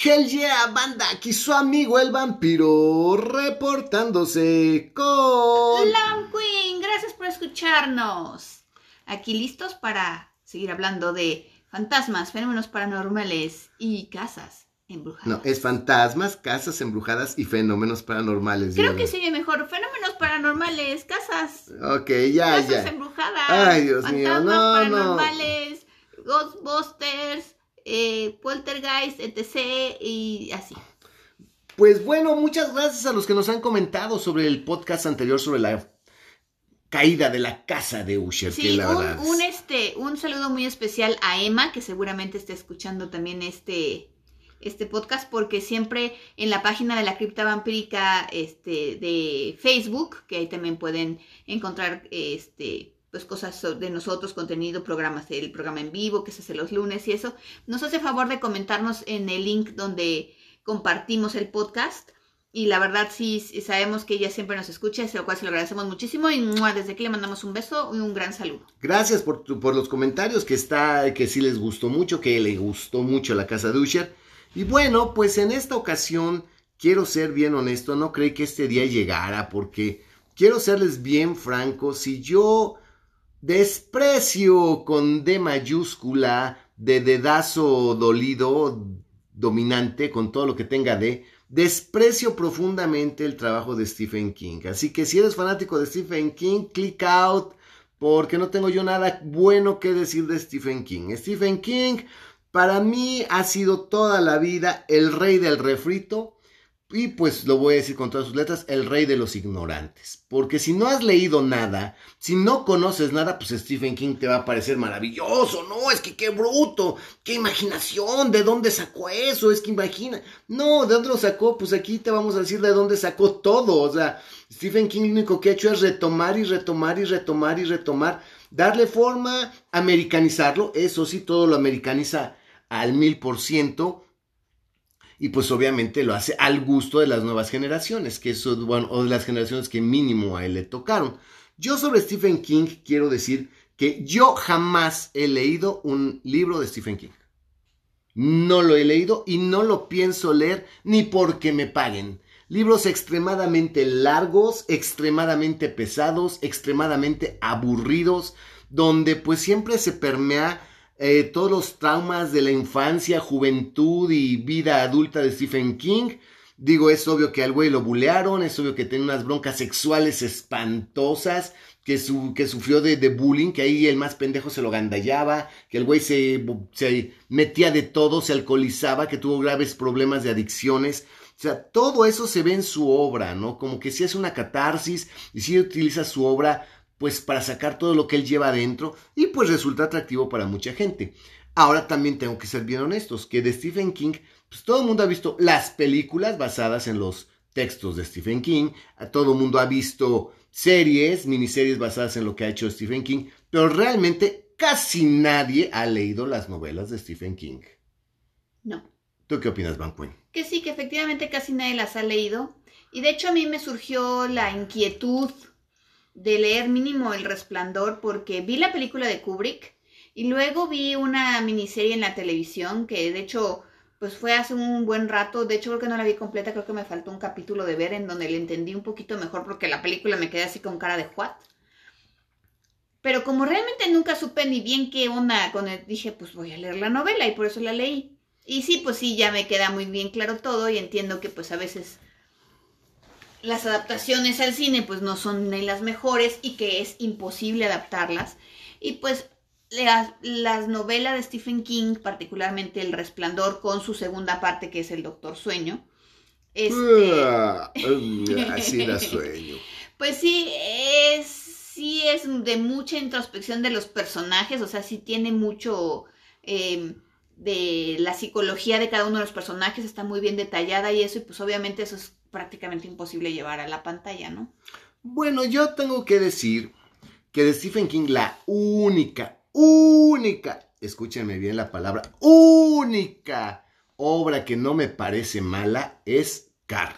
Hell yeah, banda, aquí su amigo el vampiro reportándose con... Lam Queen, gracias por escucharnos. Aquí listos para seguir hablando de fantasmas, fenómenos paranormales y casas embrujadas. No, es fantasmas, casas embrujadas y fenómenos paranormales. Creo que sería mejor fenómenos paranormales, casas, Ok, ya, casas ya. embrujadas, Ay, Dios mío, fantasmas no, no. paranormales, Ghostbusters, eh, Poltergeist, etc. y así. Pues bueno, muchas gracias a los que nos han comentado sobre el podcast anterior sobre la caída de la casa de Usher. que Sí, la verdad un, es- un, este, un saludo muy especial a Emma, que seguramente está escuchando también este, este podcast, porque siempre en la página de la cripta vampírica este, de Facebook, que ahí también pueden encontrar este, pues cosas de nosotros, contenido, programas, el programa en vivo que se hace los lunes y eso, nos hace favor de comentarnos en el link donde compartimos el podcast. Y la verdad sí, sabemos que ella siempre nos escucha, lo cual se lo agradecemos muchísimo y desde aquí le mandamos un beso y un gran saludo. Gracias por, tu- por los comentarios, que está, que sí les gustó mucho, que le gustó mucho la casa de Usher. Y bueno, pues en esta ocasión quiero ser bien honesto, no creí que este día llegara, porque quiero serles bien franco, si yo desprecio con D mayúscula, de dedazo dolido, dominante, con todo lo que tenga D, desprecio profundamente el trabajo de Stephen King. Así que si eres fanático de Stephen King, click out porque no tengo yo nada bueno que decir de Stephen King. Stephen King para mí ha sido toda la vida el rey del refrito y pues lo voy a decir con todas sus letras, el rey de los ignorantes. Porque si no has leído nada, si no conoces nada, pues Stephen King te va a parecer maravilloso. No, es que qué bruto, qué imaginación, ¿de dónde sacó eso? Es que imagina. No, ¿de dónde lo sacó? Pues aquí te vamos a decir de dónde sacó todo. O sea, Stephen King lo único que ha hecho es retomar y retomar y retomar y retomar, darle forma, americanizarlo. Eso sí, todo lo americaniza al mil por ciento. Y pues obviamente lo hace al gusto de las nuevas generaciones, que eso, o de las generaciones que mínimo a él le tocaron. Yo sobre Stephen King quiero decir que yo jamás he leído un libro de Stephen King. No lo he leído y no lo pienso leer ni porque me paguen. Libros extremadamente largos, extremadamente pesados, extremadamente aburridos, donde pues siempre se permea eh, todos los traumas de la infancia, juventud y vida adulta de Stephen King. Digo, es obvio que al güey lo bulearon, es obvio que tiene unas broncas sexuales espantosas, que, su, que sufrió de, de bullying, que ahí el más pendejo se lo gandallaba, que el güey se, se metía de todo, se alcoholizaba, que tuvo graves problemas de adicciones. O sea, todo eso se ve en su obra, ¿no? Como que si es una catarsis y si utiliza su obra pues para sacar todo lo que él lleva adentro y pues resulta atractivo para mucha gente. Ahora también tengo que ser bien honestos, que de Stephen King, pues todo el mundo ha visto las películas basadas en los textos de Stephen King, todo el mundo ha visto series, miniseries basadas en lo que ha hecho Stephen King, pero realmente casi nadie ha leído las novelas de Stephen King. No. ¿Tú qué opinas, Van? Que sí, que efectivamente casi nadie las ha leído. Y de hecho a mí me surgió la inquietud de leer mínimo El Resplandor porque vi la película de Kubrick y luego vi una miniserie en la televisión que de hecho pues fue hace un buen rato, de hecho creo que no la vi completa, creo que me faltó un capítulo de ver en donde le entendí un poquito mejor porque la película me quedé así con cara de what. Pero como realmente nunca supe ni bien qué onda con él, dije pues voy a leer la novela y por eso la leí. Y sí, pues sí, ya me queda muy bien claro todo y entiendo que pues a veces las adaptaciones al cine pues no son ni las mejores y que es imposible adaptarlas. Y pues las, las novelas de Stephen King, particularmente El Resplandor con su segunda parte que es El Doctor Sueño, este, Ah, así sueño. pues sí, es, sí es de mucha introspección de los personajes, o sea, sí tiene mucho eh, de la psicología de cada uno de los personajes, está muy bien detallada y eso, y pues obviamente eso es prácticamente imposible llevar a la pantalla, ¿no? Bueno, yo tengo que decir que de Stephen King la única, única, escúchenme bien la palabra, única obra que no me parece mala es Carrie.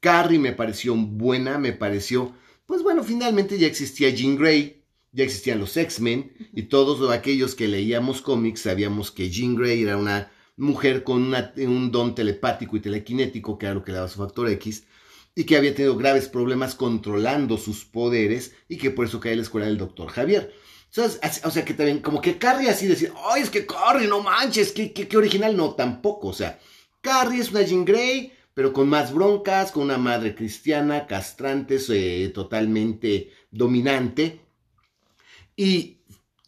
Carrie me pareció buena, me pareció, pues bueno, finalmente ya existía Jean Grey, ya existían los X-Men y todos aquellos que leíamos cómics sabíamos que Jean Grey era una mujer con un don telepático y telequinético, que era lo que le daba su factor X, y que había tenido graves problemas controlando sus poderes y que por eso cae en la escuela del doctor Javier. o sea, que también, como que Carrie así decir, ay, es que Carrie, no manches, qué, original, no, tampoco, o sea, Carrie es una Jean Grey, pero con más broncas, con una madre cristiana, castrante, totalmente dominante. ¿Y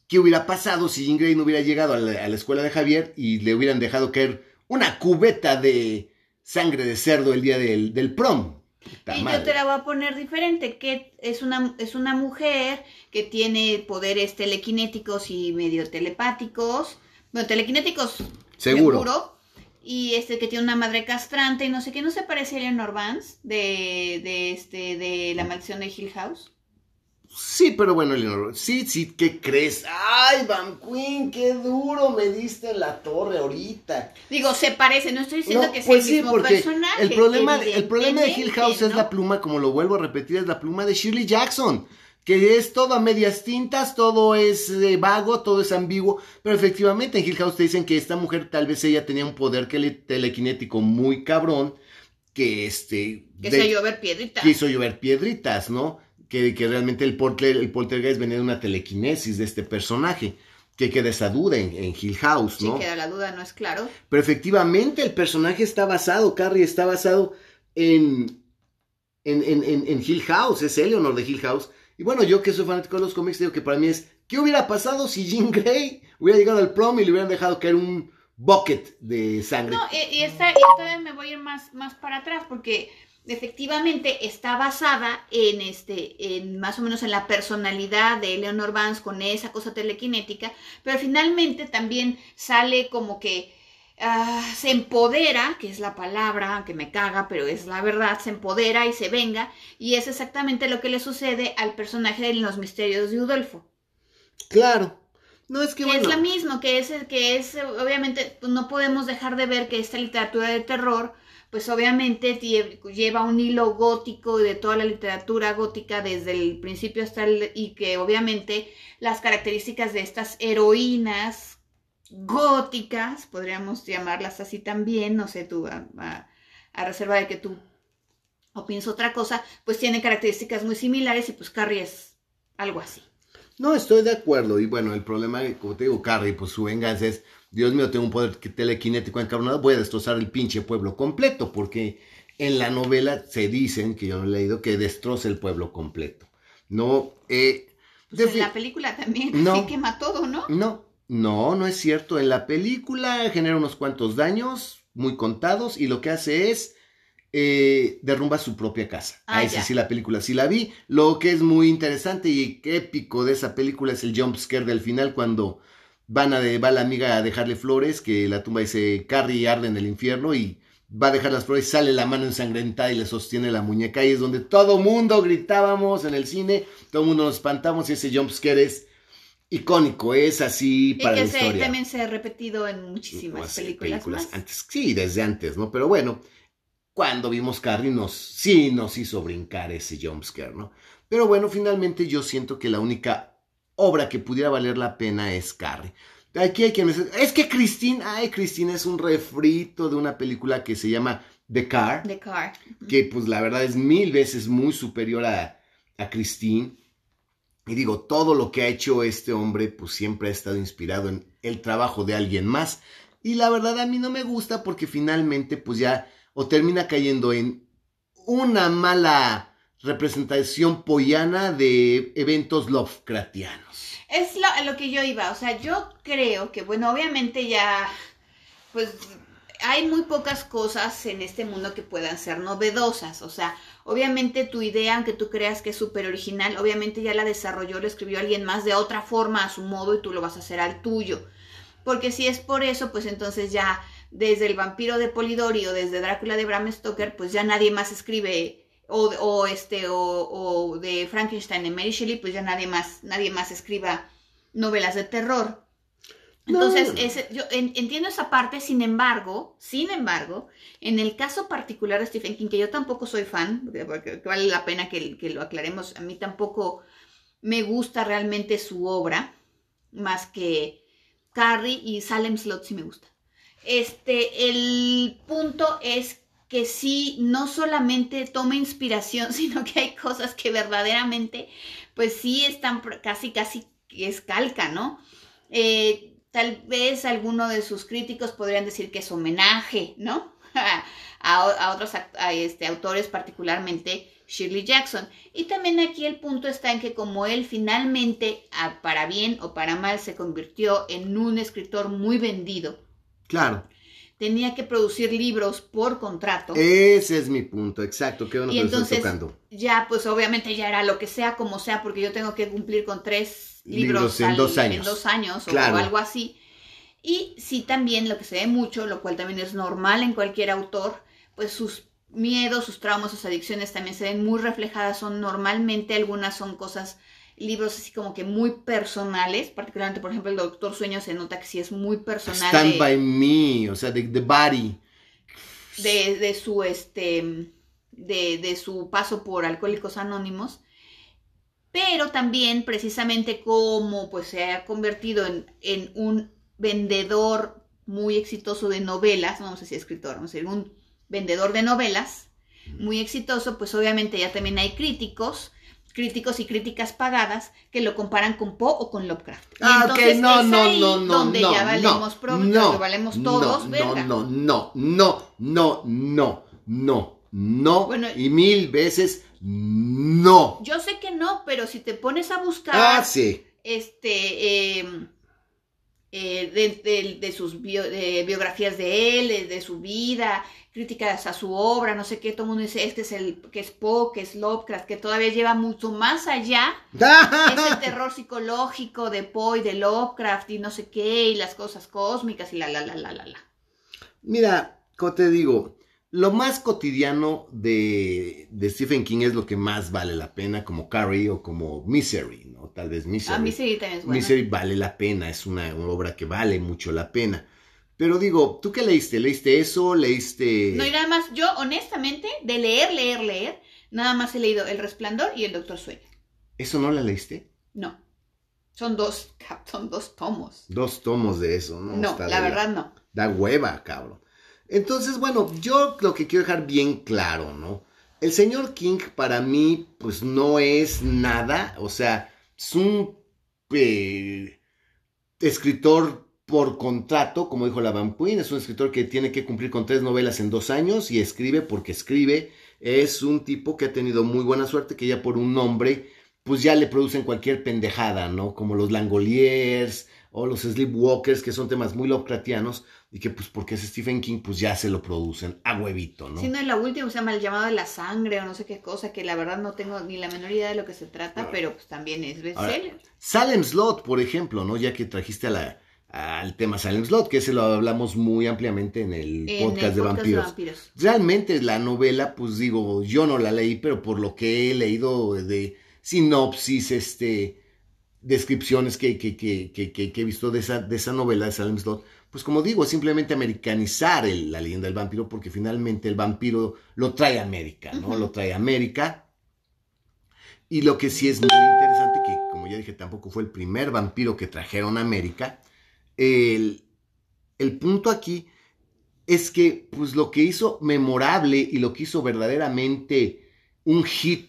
qué hubiera pasado si Jean Grey no hubiera llegado a la, escuela de Javier y le hubieran dejado caer una cubeta de sangre de cerdo el día del, del prom? y yo te la voy a poner diferente, que es una, es una mujer que tiene poderes telequinéticos y medio telepáticos, bueno, telequinéticos seguro y este que tiene una madre castrante y no sé qué, ¿no se parece a Eleanor Vance de, de, este, de La Maldición de Hill House? Sí, pero bueno, Eleanor, sí, sí, ¿qué crees? ¡Ay, Van Queen, qué duro me diste en la torre ahorita! Digo, se parece, no estoy diciendo que sea pues el mismo personaje. El problema, el problema de Hill House es la pluma, como lo vuelvo a repetir, es la pluma de Shirley Jackson que es todo a medias tintas, todo es eh, vago, todo es ambiguo, pero efectivamente en Hill House te dicen que esta mujer tal vez ella tenía un poder telequinético muy cabrón, que este... Que hizo llover piedritas. Que hizo llover piedritas, ¿no? Que, que realmente el, polter, el poltergeist venía de una telequinesis de este personaje. Que queda esa duda en, Hill House, ¿no? Sí, queda la duda, no es claro. Pero efectivamente el personaje está basado, Carrie está basado en, en, en, en Hill House, es Eleanor de Hill House y bueno, yo que soy fanático de los cómics, digo que para mí es, ¿qué hubiera pasado si Jean Grey hubiera llegado al prom y le hubieran dejado caer un bucket de sangre? No, y, esta, todavía me voy a ir más, más para atrás porque efectivamente está basada en este, en más o menos en la personalidad de Eleanor Vance con esa cosa telequinética, pero finalmente también sale como que Ah, se empodera, que es la palabra que me caga, pero es la verdad, se empodera y se venga, y es exactamente lo que le sucede al personaje de los misterios de Udolfo. Claro. No es que, es lo mismo, que es que es obviamente no podemos dejar de ver que esta literatura de terror pues obviamente lleva un hilo gótico de toda la literatura gótica desde el principio hasta el y que obviamente las características de estas heroínas góticas, podríamos llamarlas así también, no sé, tú, a, reserva de que tú opinas otra cosa, pues tiene características muy similares y pues Carrie es algo así. No, estoy de acuerdo. Y bueno, el problema, como te digo, Carrie, pues su venganza es, Dios mío, tengo un poder telequinético encabronado, voy a destrozar el pinche pueblo completo, porque en la novela se dicen, que yo no he leído, que destroza el pueblo completo. No, eh, pues en la película también, no, así quema todo, ¿no? No, no, no es cierto. En la película genera unos cuantos daños muy contados y lo que hace es eh, derrumba su propia casa. Ah, esa sí la película sí la vi. Lo que es muy interesante y épico de esa película es el jump scare del final cuando van a va la amiga a dejarle flores, que la tumba dice Carrie arde en el infierno y va a dejar las flores, sale la mano ensangrentada y le sostiene la muñeca y es donde todo mundo gritábamos en el cine, todo mundo nos espantamos y ese jump scare es icónico, es así para y que la también se ha repetido en muchísimas películas, antes. Sí, desde antes, ¿no? Pero bueno, cuando vimos Carrie nos, sí nos hizo brincar ese jumpscare, ¿no? Pero bueno, finalmente yo siento que la única obra que pudiera valer la pena es Carrie. Aquí hay quien es que Christine, ay, Christine es un refrito de una película que se llama The Car. The Car. Que pues la verdad es mil veces muy superior a, a Christine. Y digo, todo lo que ha hecho este hombre, pues siempre ha estado inspirado en el trabajo de alguien más. Y la verdad a mí no me gusta porque finalmente, pues ya, o termina cayendo en una mala representación pollana de eventos Lovecraftianos. Es lo, lo que yo iba, o sea, yo creo que, bueno, obviamente ya, pues hay muy pocas cosas en este mundo que puedan ser novedosas. O sea, obviamente tu idea, aunque tú creas que es súper original, obviamente ya la desarrolló, la escribió alguien más de otra forma, a su modo, y tú lo vas a hacer al tuyo. Porque si es por eso, pues entonces ya desde el vampiro de Polidori o desde Drácula de Bram Stoker, pues ya nadie más escribe. O, o este, o, o de Frankenstein de Mary Shelley, pues ya nadie más, nadie más escriba novelas de terror. Entonces, yo entiendo esa parte, sin embargo, sin embargo, en el caso particular de Stephen King, que yo tampoco soy fan, porque vale la pena que, lo aclaremos, a mí tampoco me gusta realmente su obra, más que Carrie y Salem Slot sí me gusta. Este, el punto es que sí, no solamente toma inspiración, sino que hay cosas que verdaderamente, pues sí están casi, casi es calca, ¿no? Eh, tal vez alguno de sus críticos podrían decir que es homenaje, ¿no? a, otros este, autores, particularmente Shirley Jackson. Y también aquí el punto está en que como él finalmente, para bien o para mal, se convirtió en un escritor muy vendido. Claro. Tenía que producir libros por contrato. Ese es mi punto, exacto, que y entonces, Ya, pues obviamente ya era lo que sea, como sea, porque yo tengo que cumplir con tres libros, en, dos años. en dos años o algo así. Y sí también lo que se ve mucho, lo cual también es normal en cualquier autor, pues sus miedos, sus traumas, sus adicciones también se ven muy reflejadas, son normalmente algunas son cosas, libros así como que muy personales, particularmente por ejemplo el Doctor Sueño se nota que sí es muy personal. Stand by me, o sea, de the body. De, de su este de, de, su paso por Alcohólicos Anónimos, pero también precisamente como pues se ha convertido en, en un vendedor muy exitoso de novelas, no, sé si escritor, vamos a decir, un vendedor de novelas muy exitoso, pues obviamente ya también hay críticos, críticos y críticas pagadas que lo comparan con Poe o con Lovecraft. Ah, no, no, no, no, donde no, ya valemos no, no todos, no. No, no, no, no, no, no, no, bueno, y mil veces no. Yo sé que no, pero si te pones a buscar. Ah, sí. Este. Em, eh, de, sus biografías de él, de su vida, críticas a su obra, no sé qué, todo el mundo dice, este es el que es Poe, que es Lovecraft, que todavía lleva mucho más allá ese terror psicológico de Poe y de Lovecraft y no sé qué, y las cosas cósmicas y la, la, la, la, la, la. Mira, como te digo, lo más cotidiano de, de, Stephen King es lo que más vale la pena, como Carrie o como Misery, ¿no? Tal vez Misery. Ah, Misery también es buena. Misery vale la pena, es una, obra que vale mucho la pena. Pero digo, ¿tú qué leíste? ¿Leíste eso? ¿Leíste...? No, y nada más, yo honestamente, de leer, leer, leer, nada más he leído El Resplandor y El Doctor Sueño. ¿Eso no la leíste? No. Son dos, son dos tomos. Dos tomos de eso, ¿no? No, la verdad no. Da hueva, cabrón. Entonces, bueno, yo lo que quiero dejar bien claro, ¿no? El señor King para mí, pues no es nada, o sea, es un eh, escritor por contrato, como dijo la Van Queen, es un escritor que tiene que cumplir con tres novelas en dos años y escribe porque escribe. Es un tipo que ha tenido muy buena suerte, que ya por un nombre, pues ya le producen cualquier pendejada, ¿no? Como los Langoliers o los Sleepwalkers, que son temas muy Lovecraftianos, y que pues porque es Stephen King, pues ya se lo producen a huevito, ¿no? Sí, no, la última se llama El llamado de la sangre o no sé qué cosa, que la verdad no tengo ni la menor idea de lo que se trata, pero pues también es bestseller. Salem Slot, por ejemplo, ¿no? Ya que trajiste a la, al tema Salem Slot, que ese lo hablamos muy ampliamente en el, podcast, de, vampiros. Realmente la novela, pues digo, yo no la leí, pero por lo que he leído de sinopsis, este, descripciones que, que, que, que he visto de esa, de esa novela de Salem Slot, pues como digo, es simplemente americanizar la leyenda del vampiro, porque finalmente el vampiro lo trae a América, ¿no? Lo trae a América. Y lo que sí es muy interesante, que como ya dije, tampoco fue el primer vampiro que trajeron a América, el, el punto aquí es que, pues lo que hizo memorable y lo que hizo verdaderamente un hit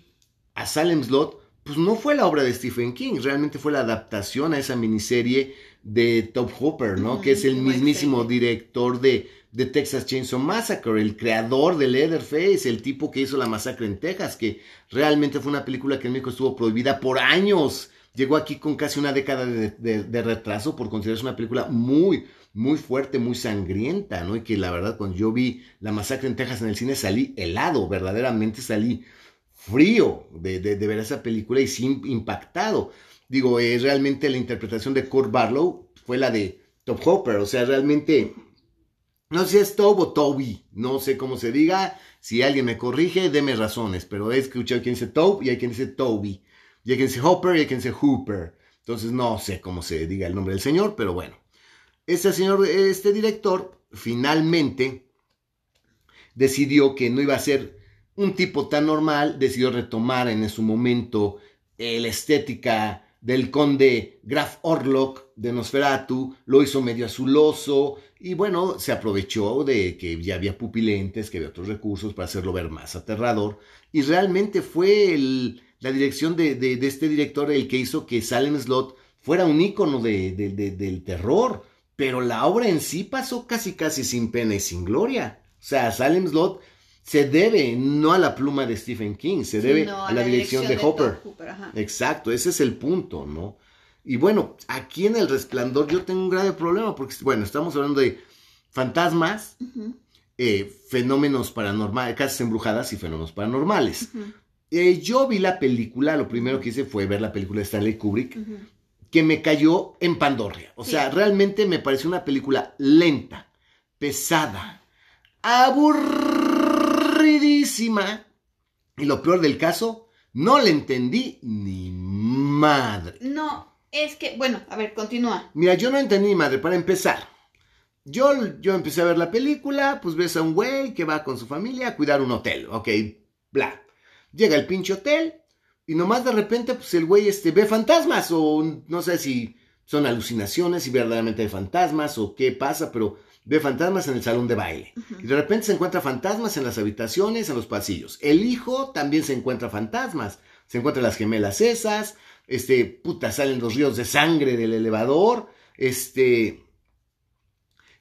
a Salem Slot, pues no fue la obra de Stephen King, realmente fue la adaptación a esa miniserie de Top Hopper, ¿no? que es el mismísimo director de, de, Texas Chainsaw Massacre, el creador de Leatherface, el tipo que hizo la masacre en Texas, que realmente fue una película que en México estuvo prohibida por años. Llegó aquí con casi una década de, retraso por considerarse una película muy, muy fuerte, muy sangrienta, ¿no? Y que la verdad, cuando yo vi la masacre en Texas en el cine, salí helado, verdaderamente salí frío de, de ver esa película y sin impactado digo, es realmente la interpretación de Kurt Barlow fue la de Top Hopper, o sea, realmente, no sé si es Tob o Toby, no sé cómo se diga, si alguien me corrige, deme razones, pero he escuchado quien dice Tob y hay quien dice Toby, y Hopper y Hooper, entonces no sé cómo se diga el nombre del señor, pero bueno, este señor, este director, finalmente decidió que no iba a ser un tipo tan normal, decidió retomar en su momento la estética del conde Graf Orlok de Nosferatu, lo hizo medio azuloso y bueno, se aprovechó de que ya había pupilentes, que había otros recursos para hacerlo ver más aterrador. Y realmente fue la dirección de, este director el que hizo que Salem Slot fuera un ícono del terror, pero la obra en sí pasó casi casi sin pena y sin gloria. O sea, Salem Slot se debe no a la pluma de Stephen King, se debe a, la dirección, de, Hopper. Exacto, ese es el punto, ¿no? Y bueno, aquí en El Resplandor yo tengo un grave problema porque, bueno, estamos hablando de fantasmas, eh, fenómenos paranormales, casas embrujadas y fenómenos paranormales. Eh, yo vi la película, lo primero que hice fue ver la película de Stanley Kubrick, que me cayó en Pandorria. O sea, realmente me pareció una película lenta, pesada, aburridísima. Y lo peor del caso, no le entendí ni madre. No, es que, bueno, a ver, continúa. Mira, yo no entendí, madre, para empezar. Yo, yo empecé a ver la película, pues ves a un güey que va con su familia a cuidar un hotel, ok, bla. Llega el pinche hotel y nomás de repente, pues el güey este, ve fantasmas o no sé si son alucinaciones, si verdaderamente hay fantasmas o qué pasa, pero ve fantasmas en el salón de baile. Y de repente se encuentra fantasmas en las habitaciones, en los pasillos. El hijo también se encuentra fantasmas. Se encuentran las gemelas esas, este, puta, salen los ríos de sangre del elevador, este,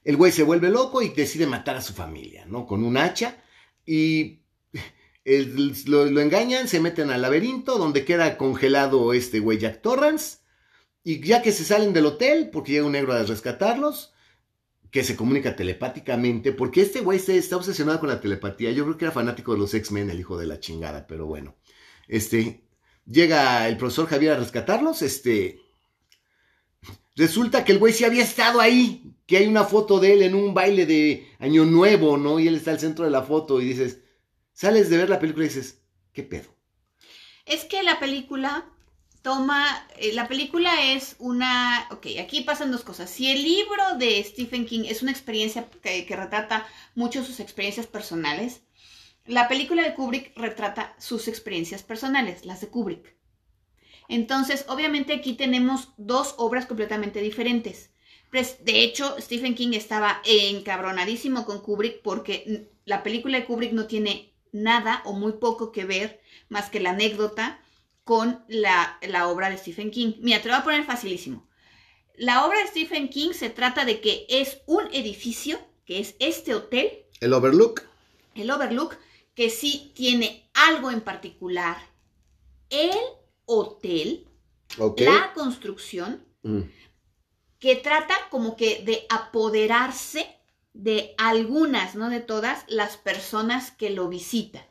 el güey se vuelve loco y decide matar a su familia, ¿no? Con un hacha y lo, engañan, se meten al laberinto donde queda congelado este güey Jack Torrance. Y ya que se salen del hotel, porque llega un negro a rescatarlos, que se comunica telepáticamente, porque este güey está obsesionado con la telepatía, yo creo que era fanático de los X-Men, el hijo de la chingada, pero bueno, este, llega el profesor Javier a rescatarlos, este... Resulta que el güey sí había estado ahí, que hay una foto de él en un baile de Año Nuevo, ¿no? Y él está al centro de la foto y dices, sales de ver la película y dices, ¿qué pedo? Es que la película toma, eh, la película es una, ok, aquí pasan dos cosas. Si el libro de Stephen King es una experiencia que, que retrata mucho sus experiencias personales, la película de Kubrick retrata sus experiencias personales, las de Kubrick. Entonces, obviamente aquí tenemos dos obras completamente diferentes. De hecho, Stephen King estaba encabronadísimo con Kubrick porque la película de Kubrick no tiene nada o muy poco que ver más que la anécdota con la, la obra de Stephen King. Mira, te lo voy a poner facilísimo. La obra de Stephen King se trata de que es un edificio, que es este hotel. El Overlook. El Overlook, que sí tiene algo en particular. El hotel, la construcción, mm. que trata como que de apoderarse de algunas, no de todas, las personas que lo visitan,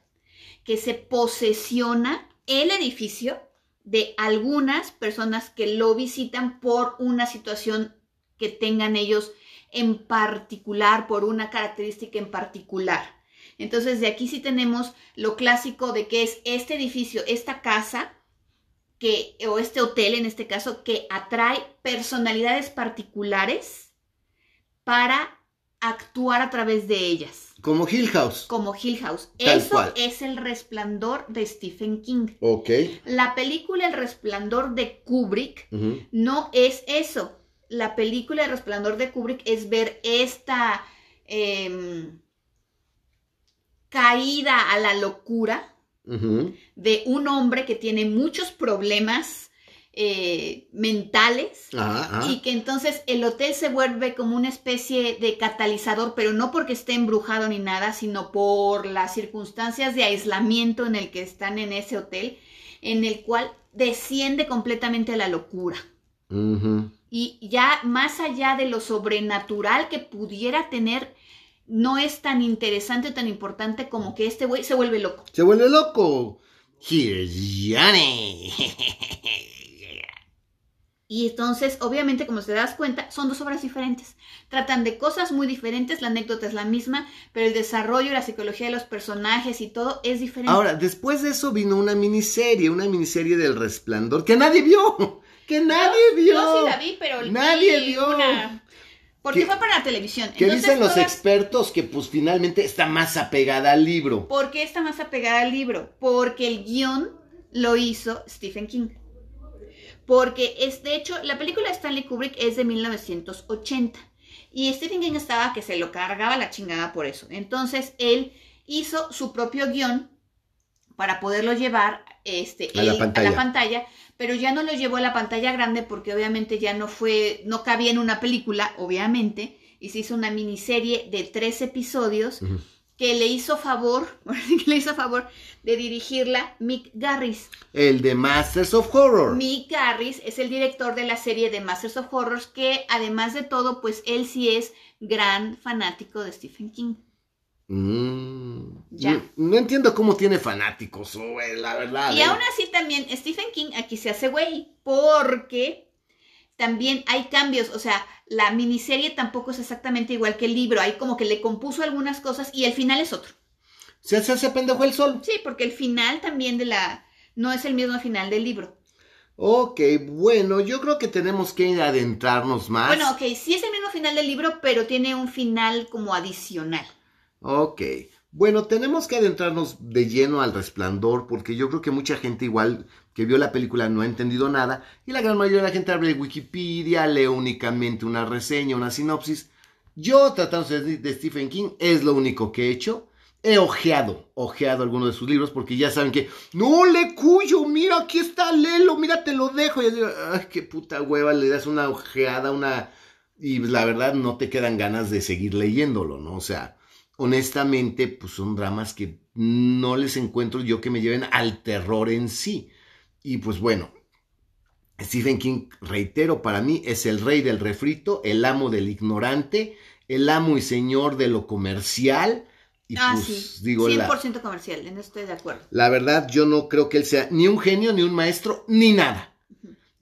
que se posesiona el edificio de algunas personas que lo visitan por una situación que tengan ellos en particular, por una característica en particular. Entonces, de aquí sí tenemos lo clásico de que es este edificio, esta casa, que, o este hotel en este caso, que atrae personalidades particulares para actuar a través de ellas. Como Hill House. Como Hill House. Eso es el resplandor de Stephen King. Ok. La película El resplandor de Kubrick no es eso. La película El resplandor de Kubrick es ver esta... Em, caída a la locura de un hombre que tiene muchos problemas eh, mentales y que entonces el hotel se vuelve como una especie de catalizador, pero no porque esté embrujado ni nada, sino por las circunstancias de aislamiento en el que están en ese hotel, en el cual desciende completamente a la locura. Y ya más allá de lo sobrenatural que pudiera tener no es tan interesante o tan importante como que este güey se vuelve loco. Se vuelve loco. Here's Johnny. Y entonces, obviamente, como se das cuenta, son dos obras diferentes. Tratan de cosas muy diferentes, la anécdota es la misma, pero el desarrollo, la psicología de los personajes y todo es diferente. Ahora, después de eso vino una miniserie, una miniserie del resplandor que nadie vio. Que nadie vio. Yo sí la vi, pero nadie vio. Porque fue para la televisión. ¿Qué dicen los expertos que pues finalmente está más apegada al libro? ¿Por qué está más apegada al libro? Porque el guion lo hizo Stephen King. Porque es, de hecho, la película de Stanley Kubrick es de 1980. Y Stephen King estaba que se lo cargaba la chingada por eso. Entonces él hizo su propio guion para poderlo llevar este, A la él pantalla. pantalla, pero ya no lo llevó a la pantalla grande porque obviamente ya no fue, no cabía en una película, obviamente, y se hizo una miniserie de tres episodios. Que le hizo favor, que le hizo favor de dirigirla Mick Garris. El de Masters of Horror. Mick Garris es el director de la serie de Masters of Horrors, que además de todo, pues él sí es gran fanático de Stephen King. Mm, Ya. No, no entiendo cómo tiene fanáticos, la verdad. Y eh. aún así también Stephen King aquí se hace güey, porque también hay cambios, o sea, la miniserie tampoco es exactamente igual que el libro, hay como que le compuso algunas cosas y el final es otro. Se hace ese pendejo el sol. Sí, porque el final también de la... no es el mismo final del libro. Ok, bueno, yo creo que tenemos que adentrarnos más. Bueno, ok, sí es el mismo final del libro, pero tiene un final como adicional. Ok. Bueno, tenemos que adentrarnos de lleno al resplandor porque yo creo que mucha gente igual que vio la película no ha entendido nada y la gran mayoría de la gente abre Wikipedia, lee únicamente una reseña, una sinopsis. Yo tratándose de, Stephen King es lo único que he hecho. He ojeado, ojeado algunos de sus libros porque ya saben que no le cuyo, mira aquí está, léelo, mira te lo dejo. Y yo digo, ay, qué puta hueva, le das una ojeada, una y la verdad no te quedan ganas de seguir leyéndolo, ¿no? O sea, honestamente, pues son dramas que no les encuentro yo que me lleven al terror en sí. Y pues bueno, Stephen King, reitero, para mí es el rey del refrito, el amo del ignorante, el amo y señor de lo comercial. Y ah, pues sí, digo, la, 100% comercial, en eso estoy de acuerdo. la verdad, yo no creo que él sea ni un genio, ni un maestro, ni nada.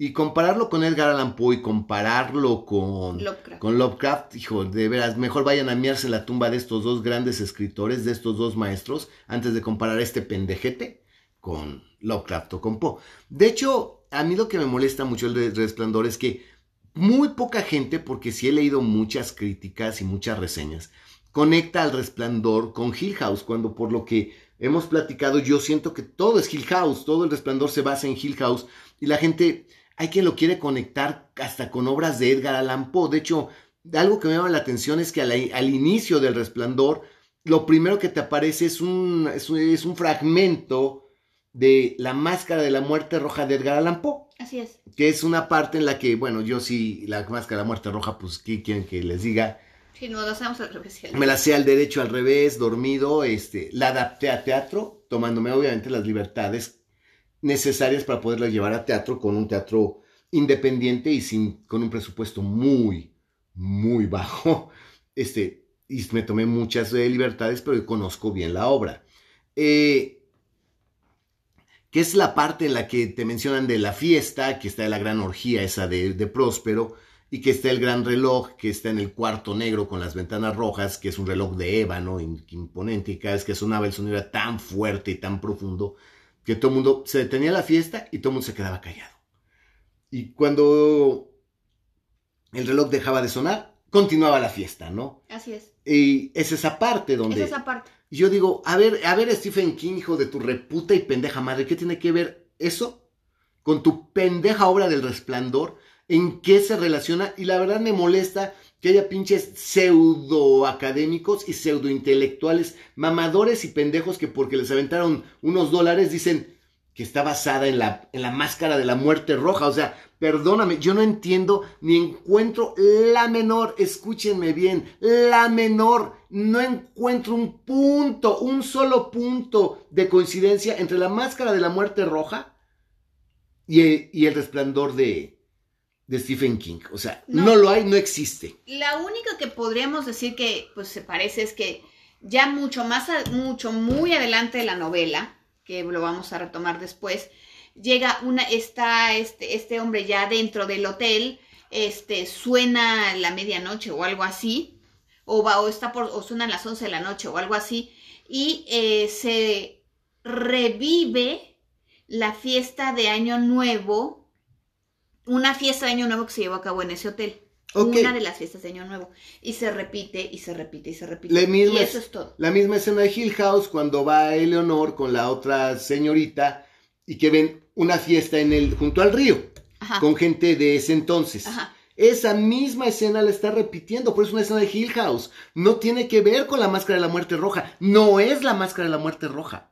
Y compararlo con Edgar Allan Poe y compararlo con Lovecraft. con Lovecraft, hijo, de veras, mejor vayan a miarse la tumba de estos dos grandes escritores, de estos dos maestros, antes de comparar a este pendejete con Lovecraft o con Poe. De hecho, a mí lo que me molesta mucho el de Resplandor es que muy poca gente, porque sí he leído muchas críticas y muchas reseñas, conecta al Resplandor con Hill House, cuando por lo que hemos platicado, yo siento que todo es Hill House, todo el Resplandor se basa en Hill House, y la gente hay quien lo quiere conectar hasta con obras de Edgar Allan Poe. De hecho, algo que me llama la atención es que al, al inicio del resplandor, lo primero que te aparece es un, es un, es un fragmento de La Máscara de la Muerte Roja de Edgar Allan Poe, Así es. que es una parte en la que, bueno, yo sí, La Máscara de la Muerte Roja, pues, ¿qué quieren que les diga? Sí, no, lo hacemos al revés. sí. Me la sé al derecho, al revés, dormido, este, la adapté a teatro, tomándome obviamente las libertades necesarias para poderla llevar a teatro con un teatro independiente y sin, con un presupuesto muy, muy bajo. Este, y me tomé muchas eh, libertades, pero conozco bien la obra. Eh, que es la parte en la que te mencionan de la fiesta, que está la gran orgía esa de, de Próspero, y que está el gran reloj que está en el cuarto negro con las ventanas rojas, que es un reloj de ébano imponente, y cada vez que sonaba el sonido era tan fuerte y tan profundo que todo el mundo se detenía la fiesta y todo el mundo se quedaba callado. Y cuando el reloj dejaba de sonar, continuaba la fiesta, ¿no? Así es. Y es esa parte donde... Es esa parte. Yo digo, a ver, a ver, Stephen King, hijo de tu reputa y pendeja madre, ¿qué tiene que ver eso con tu pendeja obra del resplandor? ¿En qué se relaciona? Y la verdad me molesta que haya pinches pseudo académicos y pseudo intelectuales, mamadores y pendejos que porque les aventaron unos dólares dicen que está basada en la, en la máscara de la muerte roja. O sea, perdóname, yo no entiendo ni encuentro la menor, escúchenme bien, la menor, no encuentro un punto, un solo punto de coincidencia entre la máscara de la muerte roja y el, y el resplandor de, de Stephen King. O sea, no. No. lo hay, no existe. La única que podríamos decir que pues se parece es que ya mucho más, a- mucho, muy adelante de la novela, que lo vamos a retomar después, llega una, está este, este hombre ya dentro del hotel, este, suena la medianoche o algo así, o va, o está por, o suenan las 11 de la noche o algo así, y eh, se revive la fiesta de Año Nuevo, una fiesta de Año Nuevo que se llevó a cabo en ese hotel. Una de las fiestas de Año Nuevo. Y se repite, y se repite, y se repite. La misma y es- eso es todo. La misma escena de Hill House cuando va Eleonor con la otra señorita y que ven una fiesta en el, junto al río. Ajá. con gente de ese entonces. Ajá. Esa misma escena la está repitiendo, por eso es una escena de Hill House. No tiene que ver con la máscara de la muerte roja. No es la máscara de la muerte roja.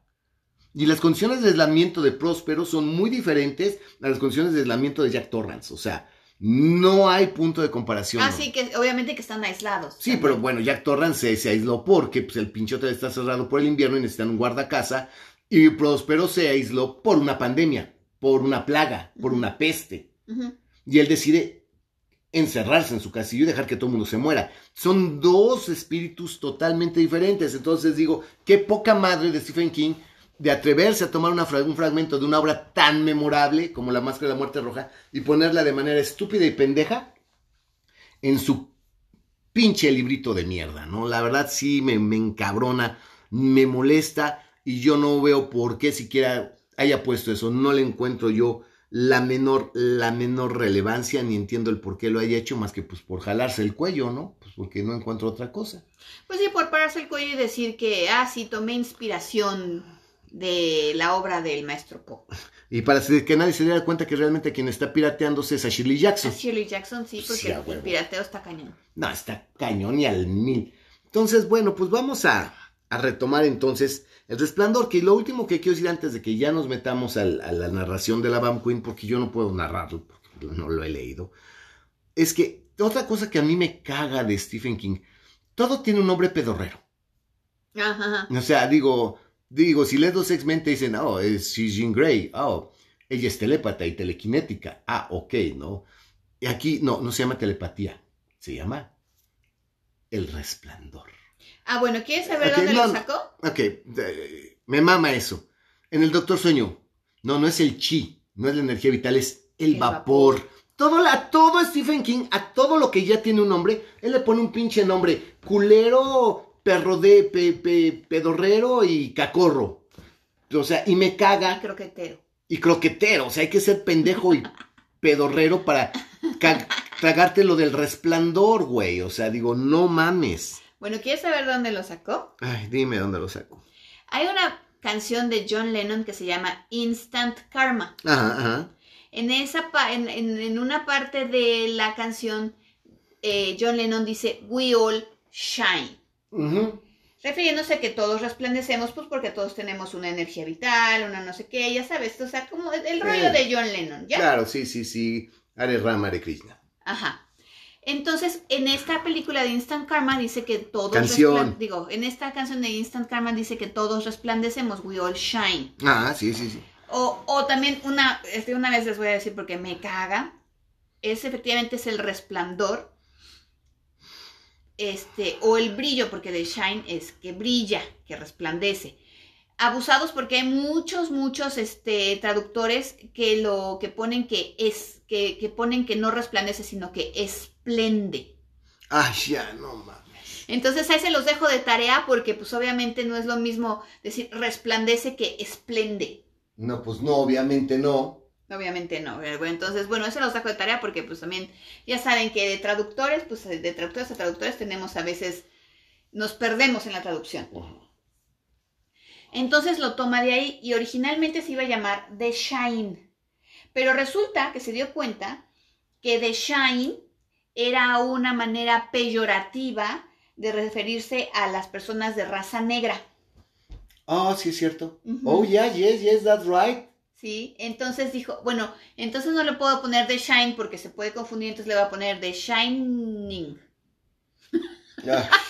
Y las condiciones de aislamiento de Próspero son muy diferentes a las condiciones de aislamiento de Jack Torrance. O sea, no hay punto de comparación. ¿no? Así que obviamente que están aislados. Sí, pero bueno, Jack Torrance se, se aisló porque pues, el pinche hotel está cerrado por el invierno y necesitan un guardacasa. Y Próspero se aisló por una pandemia, por una plaga, por una peste. Y él decide encerrarse en su castillo y dejar que todo el mundo se muera. Son dos espíritus totalmente diferentes. Entonces digo, qué poca madre de Stephen King de atreverse a tomar un fragmento de una obra tan memorable como La Máscara de la Muerte Roja y ponerla de manera estúpida y pendeja en su pinche librito de mierda, ¿no? La verdad sí me, me encabrona, me molesta y yo no veo por qué siquiera haya puesto eso. No le encuentro yo la menor, la menor relevancia ni entiendo el por qué lo haya hecho más que pues por jalarse el cuello, ¿no? Pues porque no encuentro otra cosa. Pues sí, por pararse el cuello y decir que, ah, sí, tomé inspiración de la obra del maestro Poe. Y para que nadie se diera cuenta que realmente quien está pirateándose es a Shirley A Jackson. Shirley Jackson, sí, porque Sí, a el huevo. pirateo está cañón. No, está cañón y al mil. Entonces, bueno, pues vamos a, a retomar entonces el resplandor, que lo último que quiero decir antes de que ya nos metamos al- a la narración de la Bam Queen, porque yo no puedo narrarlo, porque no lo he leído, es que otra cosa que a mí me caga de Stephen King, todo tiene un nombre pedorrero. Ajá. O sea, digo, digo, si lees los X-Men te dicen, oh, es Jean Grey, oh, ella es telépata y telequinética, ah, ok, ¿no? Y aquí, no, no se llama telepatía, se llama el resplandor. Ah, bueno, ¿quieres saber dónde no, lo sacó? Ok, me mama eso. En el Doctor Sueño, no, no es el chi, no es la energía vital, es el, El vapor. vapor. Todo, la, todo Stephen King, a todo lo que ya tiene un nombre, él le pone un pinche nombre. Culero, perro de, pe- pe- pedorrero y cacorro. O sea, y me caga Croquetero. y croquetero. O sea, hay que ser pendejo y pedorrero para tragarte lo del resplandor, güey. O sea, digo, no mames. Bueno, ¿quieres saber dónde lo sacó? Ay, dime dónde lo saco. Hay una canción de John Lennon que se llama Instant Karma. Ajá, ajá. En, esa pa- en, en- en una parte de la canción, eh, John Lennon dice, We all shine. Refiriéndose a que todos resplandecemos, pues porque todos tenemos una energía vital, una no sé qué, ya sabes, o sea, como el rollo Eh, de John Lennon, ¿ya? Claro, sí, sí, sí. Hare Rama, Hare Krishna. Ajá. Entonces, en esta película de Instant Karma dice que todos Canción. digo, en esta canción de Instant Karma dice que todos resplandecemos, we all shine. Ah, sí, sí, sí. O, o también una, este, una vez les voy a decir porque me caga, es efectivamente es el resplandor, este, o el brillo, porque de shine es que brilla, que resplandece. Abusados porque hay muchos, muchos este, traductores que lo que ponen que es, que, que ponen que no resplandece, sino que esplende. Ay, ya, no mames. Entonces ahí se los dejo de tarea porque pues obviamente no es lo mismo decir resplandece que esplende. No, pues no, obviamente no. Obviamente no, bueno, entonces, bueno, eso los saco de tarea porque pues también, ya saben que de traductores, pues de traductores a traductores tenemos a veces, nos perdemos en la traducción. Entonces lo toma de ahí y originalmente se iba a llamar The Shine. Pero resulta que se dio cuenta que The Shine era una manera peyorativa de referirse a las personas de raza negra. Ah, sí, es cierto. Oh, yeah, yes, yes, that's right. ¿Sí? Entonces dijo, bueno, entonces no le puedo poner The Shine porque se puede confundir, entonces le voy a poner The Shining. Ah.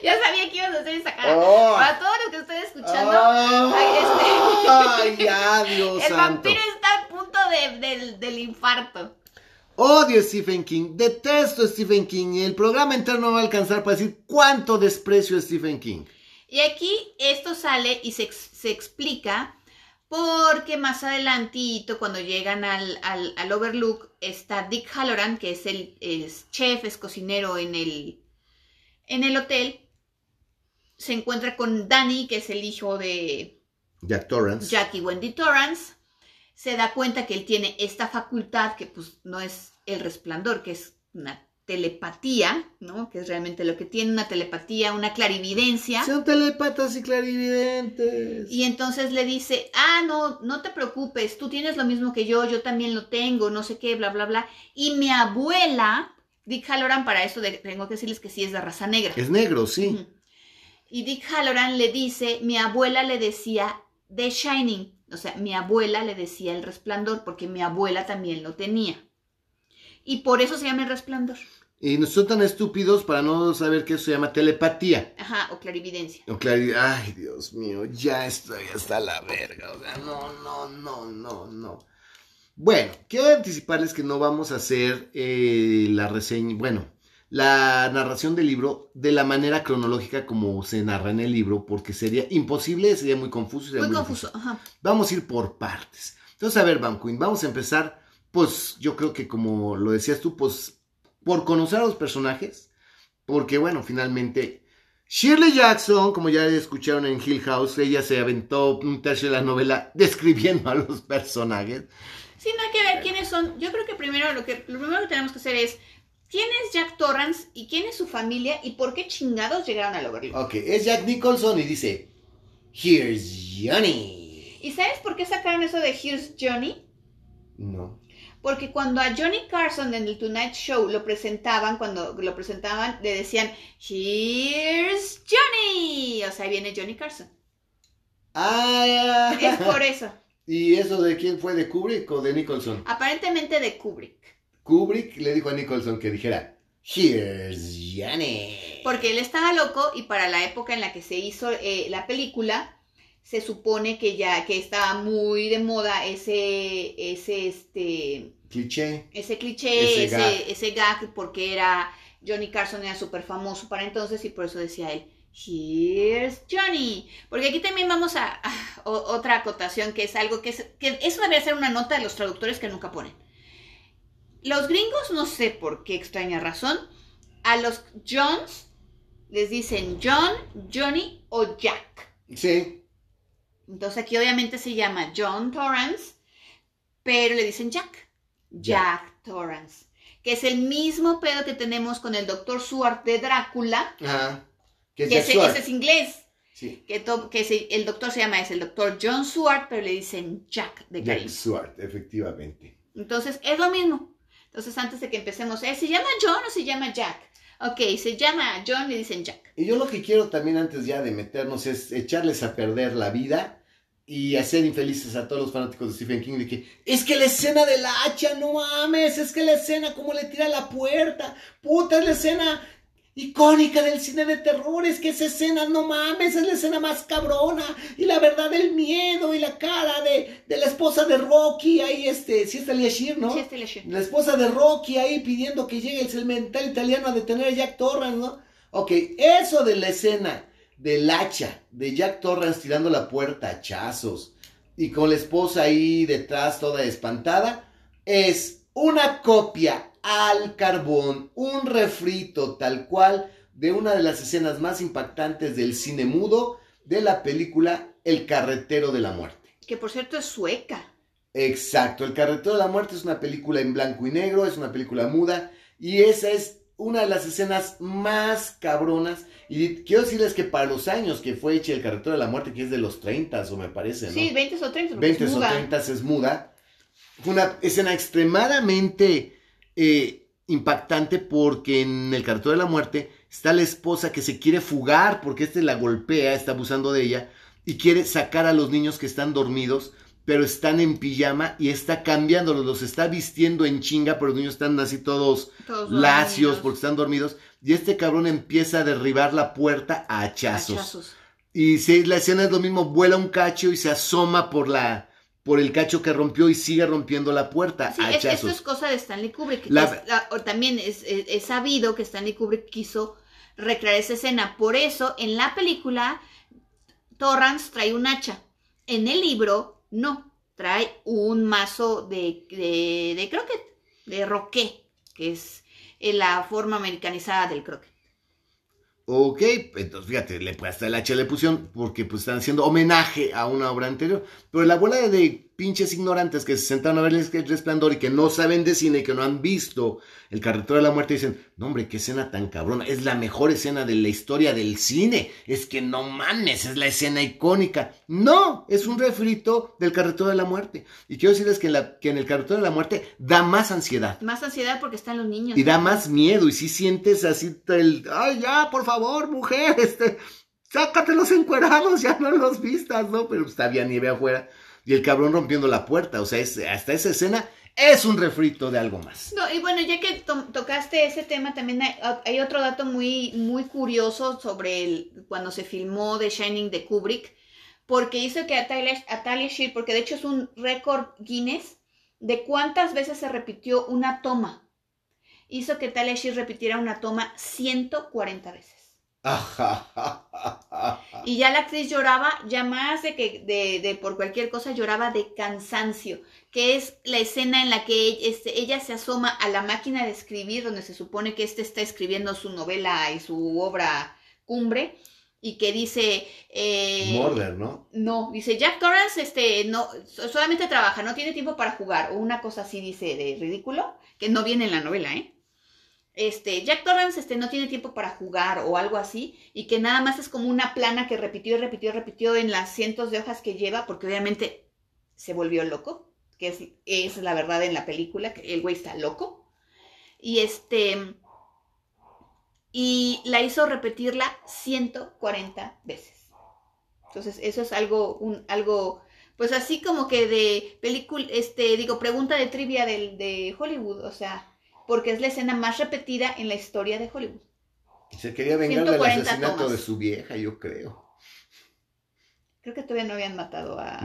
Ya sabía que ibas a hacer esa cara. Oh. Para todos los que estén escuchando, Ay, ya, Dios el santo. vampiro está a punto de- del, del infarto. Odio a Stephen King, detesto a Stephen King y el programa entero no va a alcanzar para decir cuánto desprecio a Stephen King. Y aquí esto sale y se, se explica porque más adelantito, cuando llegan al, al, al Overlook, está Dick Halloran, que es el es chef, es cocinero en el, en el hotel. Se encuentra con Danny, que es el hijo de Jack Torrance. Jackie Wendy Torrance. Se da cuenta que él tiene esta facultad que pues no es el resplandor, que es una telepatía, ¿no? Que es realmente lo que tiene una telepatía, una clarividencia. Son telepatas y clarividentes. Y entonces le dice, ah, no, no te preocupes, tú tienes lo mismo que yo, yo también lo tengo, no sé qué, bla, bla, bla. Y mi abuela, Dick Halloran, para esto de- tengo que decirles que sí es de raza negra. Es negro, sí. Y Dick Halloran le dice, mi abuela le decía The Shining, o sea, mi abuela le decía el resplandor, porque mi abuela también lo tenía. Y por eso se llama el resplandor. Y no son tan estúpidos para no saber que eso se llama telepatía. Ajá, o clarividencia. O clari- Ay, Dios mío, ya estoy hasta la verga. O sea, no, no, no, no, no. Bueno, quiero anticiparles que no vamos a hacer eh, la reseña, bueno, la narración del libro de la manera cronológica como se narra en el libro, porque sería imposible, sería muy confuso. sería Muy difícil. confuso. Ajá. Vamos a ir por partes. Entonces, a ver, Van Queen, vamos a empezar, pues yo creo que como lo decías tú, pues por conocer a los personajes, porque bueno, finalmente Shirley Jackson, como ya escucharon en Hill House, ella se aventó un tercio de la novela describiendo a los personajes. Sí, no hay que ver quiénes son. Yo creo que primero lo que lo primero que tenemos que hacer es quién es Jack Torrance y quién es su familia y por qué chingados llegaron al Overlook. Ok, es Jack Nicholson y dice, Here's Johnny. ¿Y sabes por qué sacaron eso de Here's Johnny? No. Porque cuando a Johnny Carson en el Tonight Show lo presentaban, cuando lo presentaban, le decían, Here's Johnny. O sea, ahí viene Johnny Carson. Ah, Es por eso. ¿Y eso de quién fue? ¿De Kubrick o de Nicholson? Aparentemente de Kubrick. Kubrick le dijo a Nicholson que dijera, Here's Johnny. Porque él estaba loco y para la época en la que se hizo eh, la película, se supone que ya que estaba muy de moda ese, ese, este, Cliché. ese cliché, Ese ese, gag. ese gag, porque era Johnny Carson era súper famoso para entonces y por eso decía él, Here's Johnny. Porque aquí también vamos a, otra acotación que es algo que es, que eso debería ser una nota de los traductores que nunca ponen. Los gringos, no sé por qué extraña razón, a los Johns les dicen John, Johnny o Jack. Sí. Entonces aquí obviamente se llama John Torrance, pero le dicen Jack. Jack Torrance. Que es el mismo pedo que tenemos con el doctor Seward de Drácula, Ajá. Que es que Jack ese, es inglés. Sí. Que, to- que ese- el doctor se llama, es el doctor John Seward, pero le dicen Jack de Jack cariño. Swart, efectivamente. Entonces es lo mismo. Entonces antes de que empecemos, ¿eh? ¿se llama John o se llama Jack? Ok, se llama John, le dicen Jack. Y yo lo que quiero también antes ya de meternos es echarles a perder la vida y hacer infelices a todos los fanáticos de Stephen King de que es que la escena del hacha, no mames, es que la escena como le tira a la puerta, puta, es la escena icónica del cine de terror, es que esa escena, no mames, es la escena más cabrona y la verdad el miedo y la cara de, de la esposa de Rocky, ahí este, si es Talia Shear, ¿no? Sí, le shit. La esposa de Rocky ahí pidiendo que llegue el cemental italiano a detener a Jack Torrance, ¿no? Ok, eso de la escena del hacha de Jack Torrance tirando la puerta a hachazos y con la esposa ahí detrás toda espantada, es una copia al carbón, un refrito tal cual de una de las escenas más impactantes del cine mudo de la película El carretero de la muerte. Que por cierto es sueca. Exacto, El carretero de la muerte es una película en blanco y negro, es una película muda y esa es una de las escenas más cabronas y quiero decirles que para los años que fue hecha El carretero de la muerte, que es de los 30 o me parece, ¿no? Sí, 20 o 30. porque 20 es o muda. 30 es muda. Fue una escena extremadamente eh, impactante porque en el carretero de la muerte está la esposa que se quiere fugar porque este la golpea, está abusando de ella y quiere sacar a los niños que están dormidos, pero están en pijama y está cambiándolos, los está vistiendo en chinga, pero los niños están así todos Todos lacios dormidos. porque están dormidos y este cabrón empieza a derribar la puerta a hachazos. Hachazos. Y si la escena es lo mismo, vuela un cacho y se asoma por la por el cacho que rompió y sigue rompiendo la puerta Sí, a es- esto hachazos. es cosa de Stanley Kubrick. La- Es- la- o también es sabido que Stanley Kubrick quiso recrear esa escena. Por eso, en la película, Torrance trae un hacha. En el libro, no. Trae un mazo de, de, de croquet, de roqué, que es eh, la forma americanizada del croquet. Ok, entonces fíjate, le, hasta el H le porque pues están haciendo homenaje a una obra anterior. Pero la bola de pinches ignorantes que se sentaron a ver el resplandor y que no saben de cine y que no han visto el carretero de la muerte dicen, no hombre, qué escena tan cabrona, es la mejor escena de la historia del cine, es que no mames, es la escena icónica. No, es un refrito del carretero de la muerte. Y quiero decirles que en, la, que en el carretero de la muerte da más ansiedad. Más ansiedad porque están los niños. Y da más miedo y si sientes así el, ay ya, por favor, mujer, este, sácate los encuerados, ya no los vistas, ¿no? Pero está había nieve afuera y el cabrón rompiendo la puerta, o sea, hasta esa escena es un refrito de algo más. No, y bueno, ya que tocaste ese tema, también hay, otro dato muy, muy curioso sobre cuando se filmó The Shining de Kubrick, porque hizo que a Talia, a Talia Shear, porque de hecho es un récord Guinness de cuántas veces se repitió una toma. Hizo que Talia Shear repitiera una toma 140 veces. y ya la actriz lloraba, ya más de que de, de, por cualquier cosa lloraba de cansancio, que es la escena en la que este, ella se asoma a la máquina de escribir, donde se supone que este está escribiendo su novela y su obra cumbre, y que dice eh, Morder, ¿no? No, dice Jack Torrance, este, no, solamente trabaja, no tiene tiempo para jugar, o una cosa así dice de ridículo, que no viene en la novela, ¿eh? Este, Jack Torrance este, no tiene tiempo para jugar o algo así, y que nada más es como una plana que repitió y repitió y repitió en las cientos de hojas que lleva, porque obviamente se volvió loco, que es, es la verdad en la película, que el güey está loco. Y este, y la hizo repetirla 140 veces. Entonces, eso es algo, un, algo, pues así como que de película, este, digo, pregunta de trivia de, de Hollywood, o sea, porque es la escena más repetida en la historia de Hollywood. Se quería vengar del asesinato de su vieja, yo creo. Creo que todavía no habían matado a...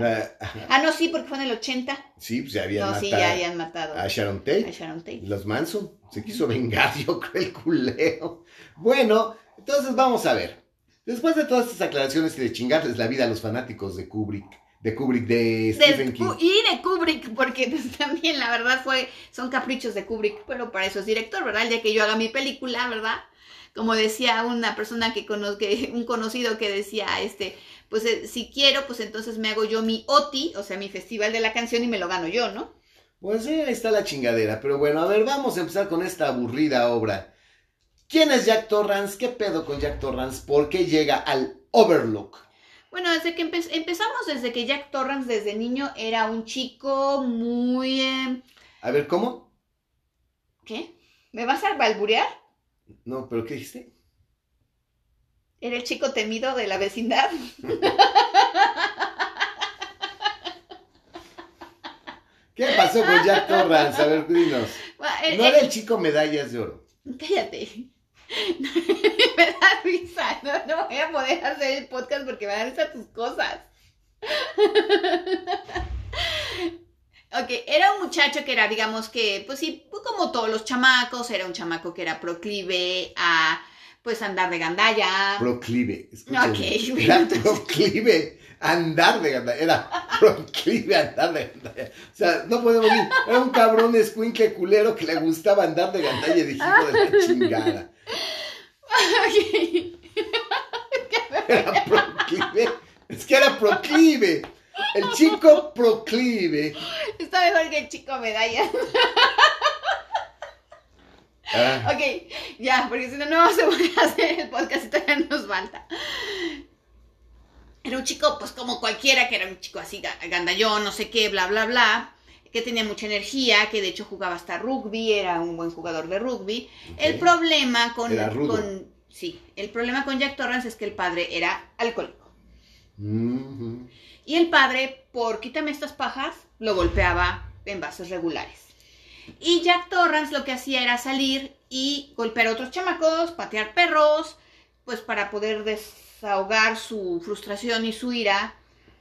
ah, no, sí, porque fue en el 80. Sí, pues ya habían matado. No, sí, ya habían matado. A Sharon Tate. A Sharon Tate. Los Manson. Se quiso vengar, yo creo, el culeo. Bueno, entonces vamos a ver. Después de todas estas aclaraciones y de chingarles la vida a los fanáticos de Kubrick, de Kubrick, de Stephen King. Y de Kubrick, porque pues, también la verdad fue, son caprichos de Kubrick, pero para eso es director, ¿verdad? El día que yo haga mi película, ¿verdad? Como decía una persona que conozco, un conocido que decía, este, pues eh, si quiero, pues entonces me hago yo mi OTI, o sea, mi festival de la canción y me lo gano yo, ¿no? Pues sí, ahí está la chingadera, pero bueno, a ver, vamos a empezar con esta aburrida obra. ¿Quién es Jack Torrance? ¿Qué pedo con Jack Torrance? ¿Por qué llega al Overlook? Bueno, desde que empezamos, desde que Jack Torrance desde niño era un chico muy... Eh, a ver, ¿cómo? ¿Qué? ¿Me vas a balburear? No, pero ¿qué dijiste? Era el chico temido de la vecindad. ¿Qué pasó con Jack Torrance? A ver, dinos. no era el chico medallas de oro. Cállate. me da risa, no, voy a poder hacer el podcast porque me da risa tus cosas. ok, era un muchacho que era, digamos que, pues sí, pues como todos los chamacos, era un chamaco que era proclive a, pues, andar de gandalla. Proclive, ok. Era proclive andar de gandalla, era proclive andar de gandalla. O sea, no podemos decir, era un cabrón escuincle culero que le gustaba andar de gandalla y dije, hijo de la chingada. Era proclive. Es que era proclive. El chico proclive. Está mejor que el chico medalla. Ah. Ok, ya, porque si no, no vamos a poder hacer el podcast y todavía nos falta. Era un chico, pues como cualquiera, que era un chico así, gandallón, no sé qué, bla, bla, bla que tenía mucha energía, que de hecho jugaba hasta rugby, era un buen jugador de rugby. El problema con, con, sí, el problema con Jack Torrance es que el padre era alcohólico. Y el padre, por quítame estas pajas, lo golpeaba en vasos regulares. Y Jack Torrance lo que hacía era salir y golpear a otros chamacos, patear perros, pues para poder desahogar su frustración y su ira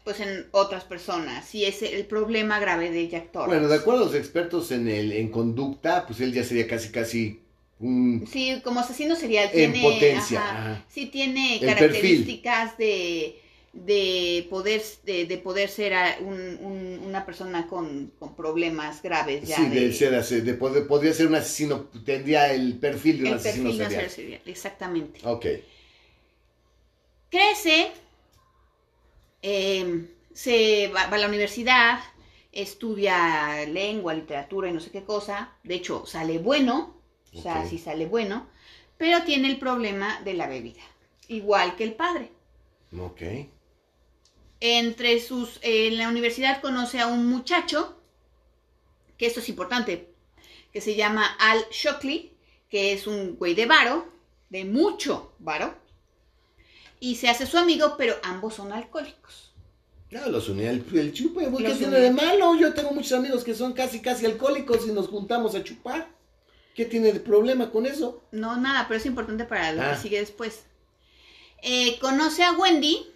pues en otras personas y es el problema grave de Jack Torrance. Bueno, de acuerdo a los expertos en el en conducta, pues él ya sería casi casi un Sí, como asesino serial en potencia. sí tiene características de de poder de, poder ser una persona con, problemas graves ya sí de, ser de poder, podría ser un asesino tendría el perfil de un el asesino perfil serial. serial exactamente Ok. Crece Em, se va, a la universidad, estudia lengua, literatura y no sé qué cosa, de hecho sale bueno, o sea, sí sale bueno, pero tiene el problema de la bebida, igual que el padre. Ok. Entre sus, en la universidad conoce a un muchacho, que esto es importante, que se llama Al Shockley, que es un güey de varo, de mucho varo, y se hace su amigo, pero ambos son alcohólicos. Claro, los unía el, el chupe, güey, ¿qué tiene de malo? Yo tengo muchos amigos que son casi, casi alcohólicos y nos juntamos a chupar. ¿Qué tiene de problema con eso? No, nada, pero es importante para lo Ah. que sigue después. Eh, conoce a Wendy.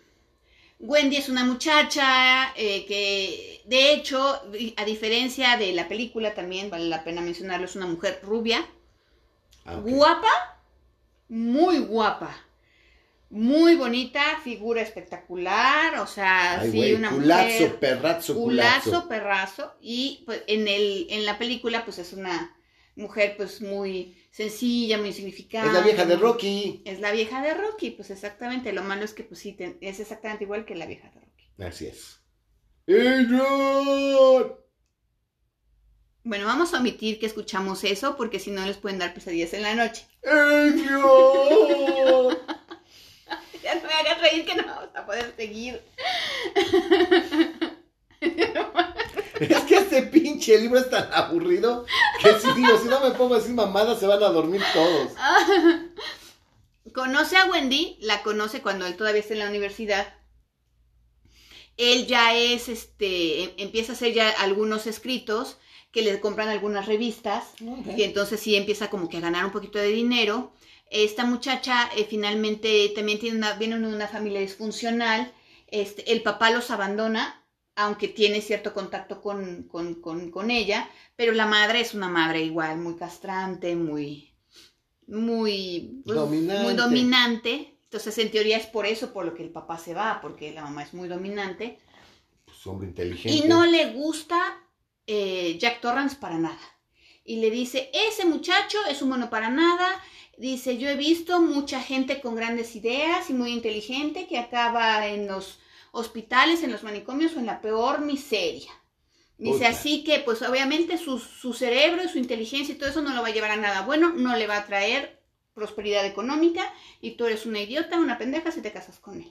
Wendy es una muchacha eh, que, de hecho, a diferencia de la película, también vale la pena mencionarlo, es una mujer rubia, Ah, guapa, muy guapa, muy bonita, figura espectacular, o sea, Ay, sí, una culazo, mujer perrazo, culazo, culazo. perrazo, y pues, en, el, en la película, pues es una mujer, pues muy sencilla, muy insignificante. Es la vieja de Rocky. Es la vieja de Rocky, pues exactamente. Lo malo es que, pues sí, es exactamente igual que la vieja de Rocky. Así es. Bueno, vamos a omitir que escuchamos eso, porque si no les pueden dar pesadillas en la noche. ¡Adrian! Ya no me hagas reír que no vamos a poder seguir. Es que este pinche libro es tan aburrido que si digo, si no me pongo así mamada se van a dormir todos. Conoce a Wendy, la conoce cuando él todavía está en la universidad. Él ya es, este, em- empieza a hacer ya algunos escritos que le compran algunas revistas. Y entonces sí empieza como que a ganar un poquito de dinero. Esta muchacha eh, finalmente también tiene una, viene de una familia disfuncional. Este, el papá los abandona, aunque tiene cierto contacto con, con, con, con ella, pero la madre es una madre igual, muy castrante, muy, muy, pues, Dominante. muy dominante. Entonces, en teoría es por eso por lo que el papá se va, porque la mamá es muy dominante. Pues hombre inteligente. Y no le gusta eh, Jack Torrance para nada. Y le dice, ese muchacho es un bueno para nada. Dice, yo he visto mucha gente con grandes ideas y muy inteligente que acaba en los hospitales, en los manicomios o en la peor miseria. Dice, Puta. así que pues obviamente su, su cerebro y su inteligencia y todo eso no lo va a llevar a nada bueno, no le va a traer prosperidad económica y tú eres una idiota, una pendeja si te casas con él.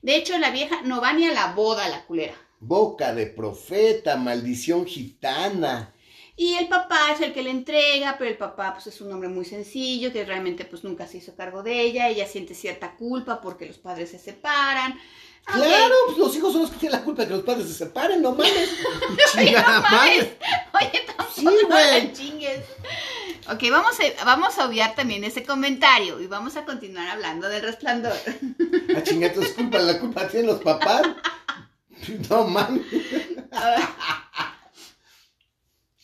De hecho, la vieja no va ni a la boda, la culera. Boca de profeta, maldición gitana. Y el papá es el que le entrega, pero el papá pues es un hombre muy sencillo, que realmente pues nunca se hizo cargo de ella, ella siente cierta culpa porque los padres se separan. Claro, pues los hijos son los que tienen la culpa de que los padres se separen, no mames. no Chingada madre. Oye, tampoco Sí, no la chingues. Ok, vamos a, vamos a obviar también ese comentario y vamos a continuar hablando del resplandor. A chingatos, culpa, la culpa tienen los papás. No mames.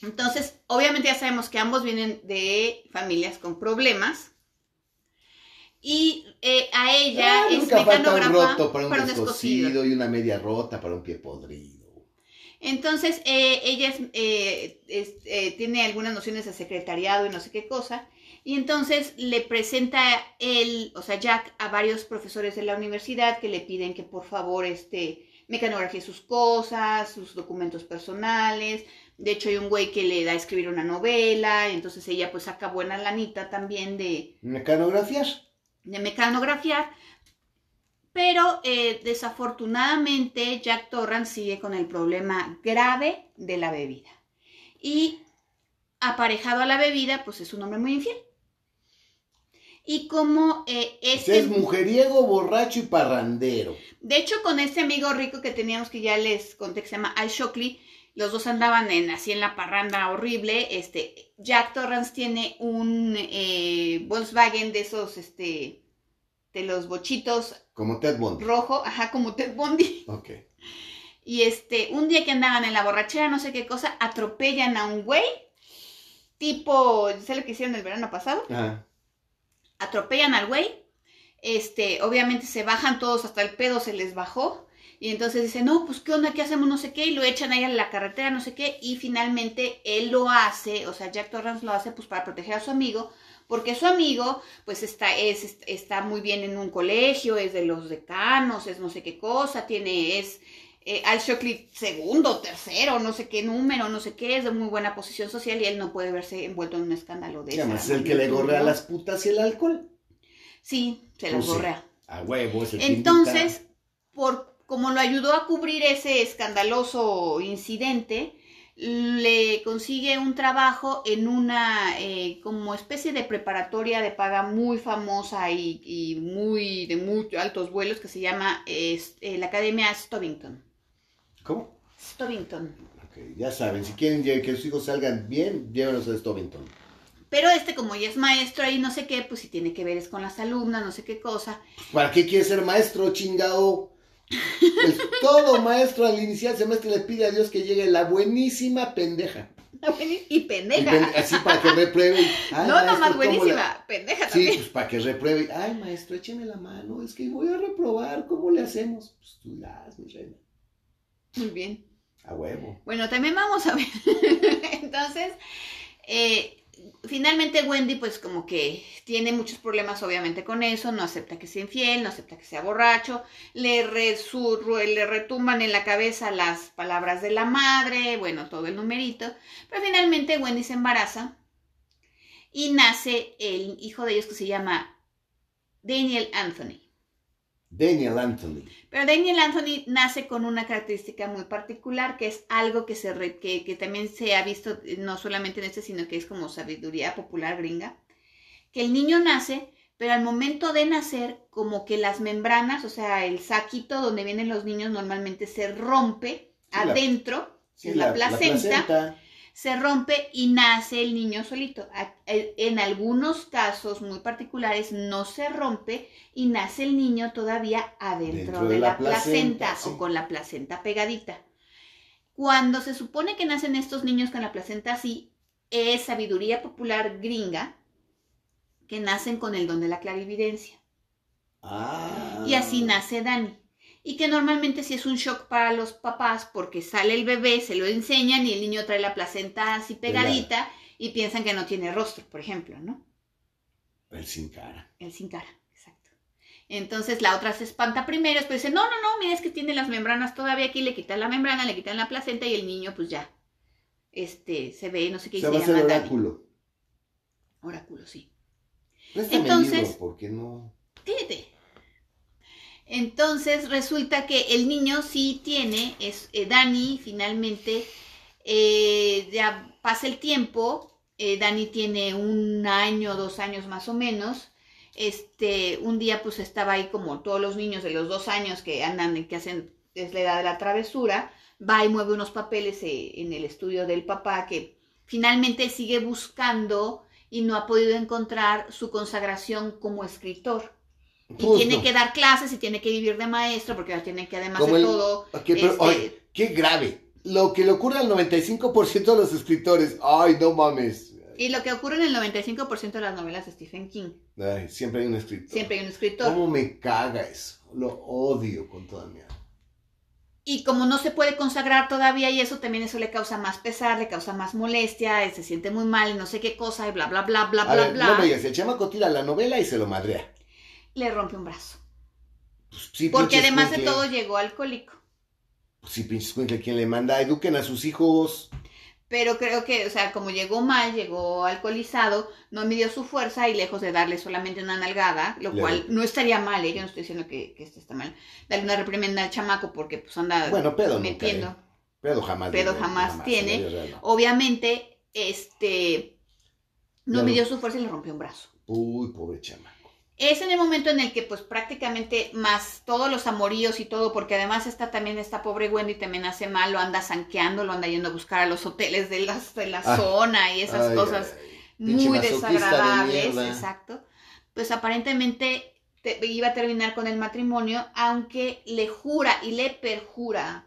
Entonces, obviamente ya sabemos que ambos vienen de familias con problemas. Y eh, a ella Ah, es un para un para un descosido y una media rota para un pie podrido. Entonces, eh, ella es, eh, es, eh, tiene algunas nociones de secretariado y no sé qué cosa. Y entonces le presenta él, o sea, Jack, a varios profesores de la universidad que le piden que por favor este, mecanografíe sus cosas, sus documentos personales. De hecho, hay un güey que le da a escribir una novela. Entonces ella pues saca buena lanita también de, Mecanografías. de mecanografiar. Pero eh, desafortunadamente Jack Torrance sigue con el problema grave de la bebida. Y aparejado a la bebida, pues es un hombre muy infiel. Y como eh, este... Es mujeriego, borracho y parrandero. De hecho, con este amigo rico que teníamos que ya les conté que se llama Al Shockley, los dos andaban en, así en la parranda horrible. Este, Jack Torrance tiene un eh, Volkswagen de esos, este, de los bochitos Como Ted Bundy. rojo, ajá, como Ted Bundy. Ok. Y este, un día que andaban en la borrachera, no sé qué cosa, atropellan a un güey, tipo, ¿sabes lo que hicieron el verano pasado? Ah, atropellan al güey, este, obviamente se bajan todos, hasta el pedo se les bajó, y entonces dicen, no, pues qué onda, qué hacemos, no sé qué, y lo echan ahí a la carretera, no sé qué, y finalmente él lo hace, o sea, Jack Torrance lo hace pues para proteger a su amigo, porque su amigo pues está, es, está muy bien en un colegio, es de los decanos, es no sé qué cosa, tiene, es eh, Al Shockley segundo, tercero, no sé qué número, no sé qué, es de muy buena posición social y él no puede verse envuelto en un escándalo de además es el que le gorrea las putas y el alcohol. Sí, se las Pues sí. gorrea. A huevo, es el que Entonces, por como lo ayudó a cubrir ese escandaloso incidente, le consigue un trabajo en una eh, como especie de preparatoria de paga muy famosa y, y muy de muy altos vuelos que se llama eh, la Academia Stovington. ¿Cómo? Stovington. Ya saben, si quieren que sus hijos salgan bien, llévenos a Stovington. Pero este, como ya es maestro ahí, no sé qué, pues si tiene que ver es con las alumnas, no sé qué cosa. ¿Para qué quiere ser maestro, chingado? El- todo maestro al iniciar el semestre le pide a Dios que llegue la buenísima pendeja. Y Y pendeja. pen- así para que repruebe. "Ay, no, maestro, nomás ¿cómo la-?" buenísima, pendeja Sí, también. pues para que repruebe. Ay, maestro, écheme la mano, es que voy a reprobar, ¿cómo le hacemos? Pues tú das, mi reina. Muy bien. A huevo. Bueno, también vamos a ver. Entonces, eh, finalmente Wendy pues como que tiene muchos problemas obviamente con eso, no acepta que sea infiel, no acepta que sea borracho, le, resurru- le retumban en la cabeza las palabras de la madre, bueno, todo el numerito, pero finalmente Wendy se embaraza y nace el hijo de ellos que se llama Daniel Anthony. Daniel Anthony. Pero Daniel Anthony nace con una característica muy particular, que es algo que, se re- que, que también se ha visto eh, no solamente en este, sino que es como sabiduría popular gringa, que el niño nace, pero al momento de nacer, como que las membranas, o sea, el saquito donde vienen los niños normalmente se rompe Sí, la- adentro, Sí, que es la, placenta, placenta. Se rompe y nace el niño solito. Eh, En algunos casos muy particulares no se rompe y nace el niño todavía adentro de, la, placenta, sí. o con la placenta pegadita. Cuando se supone que nacen estos niños con la placenta así, es sabiduría popular gringa que nacen con el don de la clarividencia. Ah. Y así nace Dani. Y que normalmente sí es un shock para los papás porque sale el bebé, se lo enseñan y el niño trae la placenta así pegadita y piensan que no tiene rostro, por ejemplo, ¿no? El sin cara. El sin cara, exacto. Entonces la otra se espanta primero, después dice, no, no, no, mira, es que tiene las membranas todavía aquí, le quitan la membrana, le quitan la placenta y el niño pues ya, este, se ve, no sé qué, y Se se va a hacer oráculo. Oráculo, sí. Préstame Entonces- el libro, porque no. Fíjate. Entonces resulta que el niño sí tiene, es eh, Dani finalmente, eh, ya pasa el tiempo, eh, Dani tiene un año, dos años más o menos, este, un día pues estaba ahí como todos los niños de los dos años que andan, que hacen, es la edad de la travesura, va y mueve unos papeles eh, en el estudio del papá que finalmente sigue buscando y no ha podido encontrar su consagración como escritor. Y tiene que dar clases y tiene que vivir de maestro porque tiene que además Como de el- todo... Ok, pero, este, oye, qué grave. Lo que le ocurre al 95% de los escritores. Ay, no mames. Y lo que ocurre en el 95% de las novelas de Stephen King. Ay, siempre hay un escritor. Siempre hay un escritor. ¿Cómo me caga eso? Lo odio con toda mi alma. Y como no se puede consagrar todavía y eso también eso le causa más pesar, le causa más molestia, y se siente muy mal y no sé qué cosa y bla, bla, bla, bla, A bla, ver, bla. no me digas, el chamaco tira la novela y se lo madrea. Le rompe un brazo. Pues, sí, Porque además de todo llegó alcohólico. Pues sí, pinche escuincle, ¿quién le manda? Eduquen a sus hijos. Pero creo que, o sea, como llegó mal, llegó alcoholizado, no midió su fuerza y lejos de darle solamente una nalgada, lo Le- cual no estaría mal, ¿eh? yo no estoy diciendo que, que esto está mal, darle una reprimenda al chamaco porque pues anda Bueno, pedo nunca, metiendo. ¿eh? Pedo jamás. Pedo jamás tiene. no. Obviamente, este, no Claro. midió su fuerza y le rompió un brazo. Uy, pobre chamaco. Es en el momento en el que pues prácticamente más todos los amoríos y todo, porque además está también esta pobre Wendy también hace mal, lo anda sanqueando, lo anda yendo a buscar a los hoteles de, las, de la Ah. zona y esas Ay, cosas ay, muy de desagradables, exacto. Pues aparentemente te- iba a terminar con el matrimonio, aunque le jura y le perjura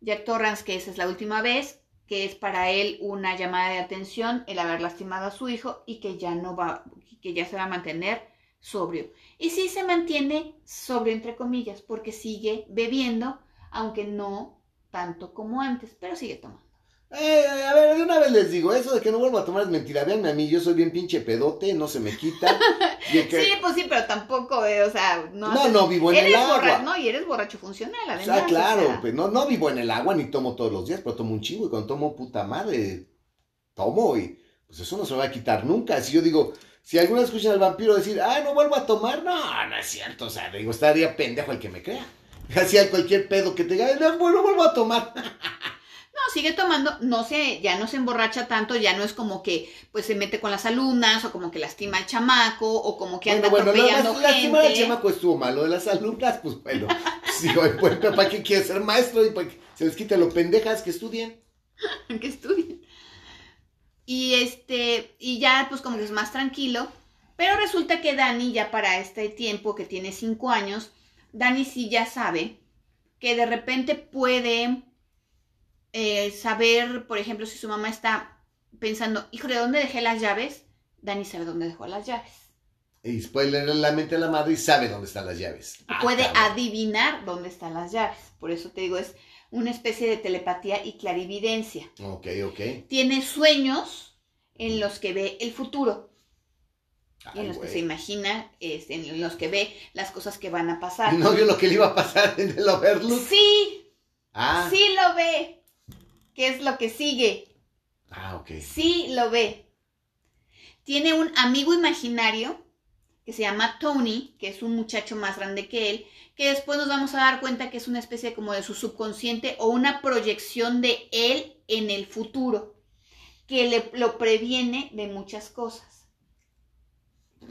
Jack Torrance que esa es la última vez, que es para él una llamada de atención el haber lastimado a su hijo y que ya no va, que ya se va a mantener sobrio. Y sí se mantiene sobrio entre comillas, porque sigue bebiendo, aunque no tanto como antes, pero sigue tomando. Eh, a ver, de una vez les digo, eso de que no vuelvo a tomar es mentira. Véanme a mí, yo soy bien pinche pedote, no se me quita. Que- Sí, pues sí, pero tampoco, eh, o sea, no. No, no vivo en el agua. borra- No, y eres borracho funcional, O además. sea, claro, sea. pues no, no vivo en el agua ni tomo todos los días, pero tomo un chingo y cuando tomo puta madre, tomo y pues eso no se me va a quitar nunca. Si yo digo, si alguna vez escuchan al vampiro decir, ah, no vuelvo a tomar, no, no es cierto, o sea, digo, estaría pendejo el que me crea. Hacía cualquier pedo que te diga, no, bueno, vuelvo a tomar. No, sigue tomando, no se, ya no se emborracha tanto, ya no es como que pues se mete con las alumnas, o como que lastima al chamaco, o como que anda bueno, bueno, atropellando las- lastimar al gente. chamaco estuvo malo de las alumnas, pues bueno, sí, oye, pues, ¿para qué quieres ser maestro? Y para que se les quite lo pendejas que estudien. que estudien. Y este, y ya pues como que es más tranquilo. Pero resulta que Dani, ya para este tiempo que tiene cinco años, Dani sí ya sabe que de repente puede eh, saber, por ejemplo, si su mamá está pensando, hijo, ¿de dónde dejé las llaves? Dani sabe dónde dejó las llaves. Y puede leer la mente a la madre y sabe dónde están las llaves. Ah, puede adivinar dónde están las llaves. Por eso te digo, es una especie de telepatía y clarividencia. Ok, ok. Tiene sueñños en los que ve el futuro en los que se imagina, este, en los que ve las cosas que van a pasar. Y no vio lo que le iba a pasar en el Overlook. Sí, Ah, sí lo ve. ¿Qué es lo que sigue? ah, ok. Sí lo ve. Tiene un amigo imaginario que se llama Tony, que es un muchacho más grande que él, que después nos vamos a dar cuenta que es una especie como de su subconsciente o una proyección de él en el futuro, que le, lo previene de muchas cosas.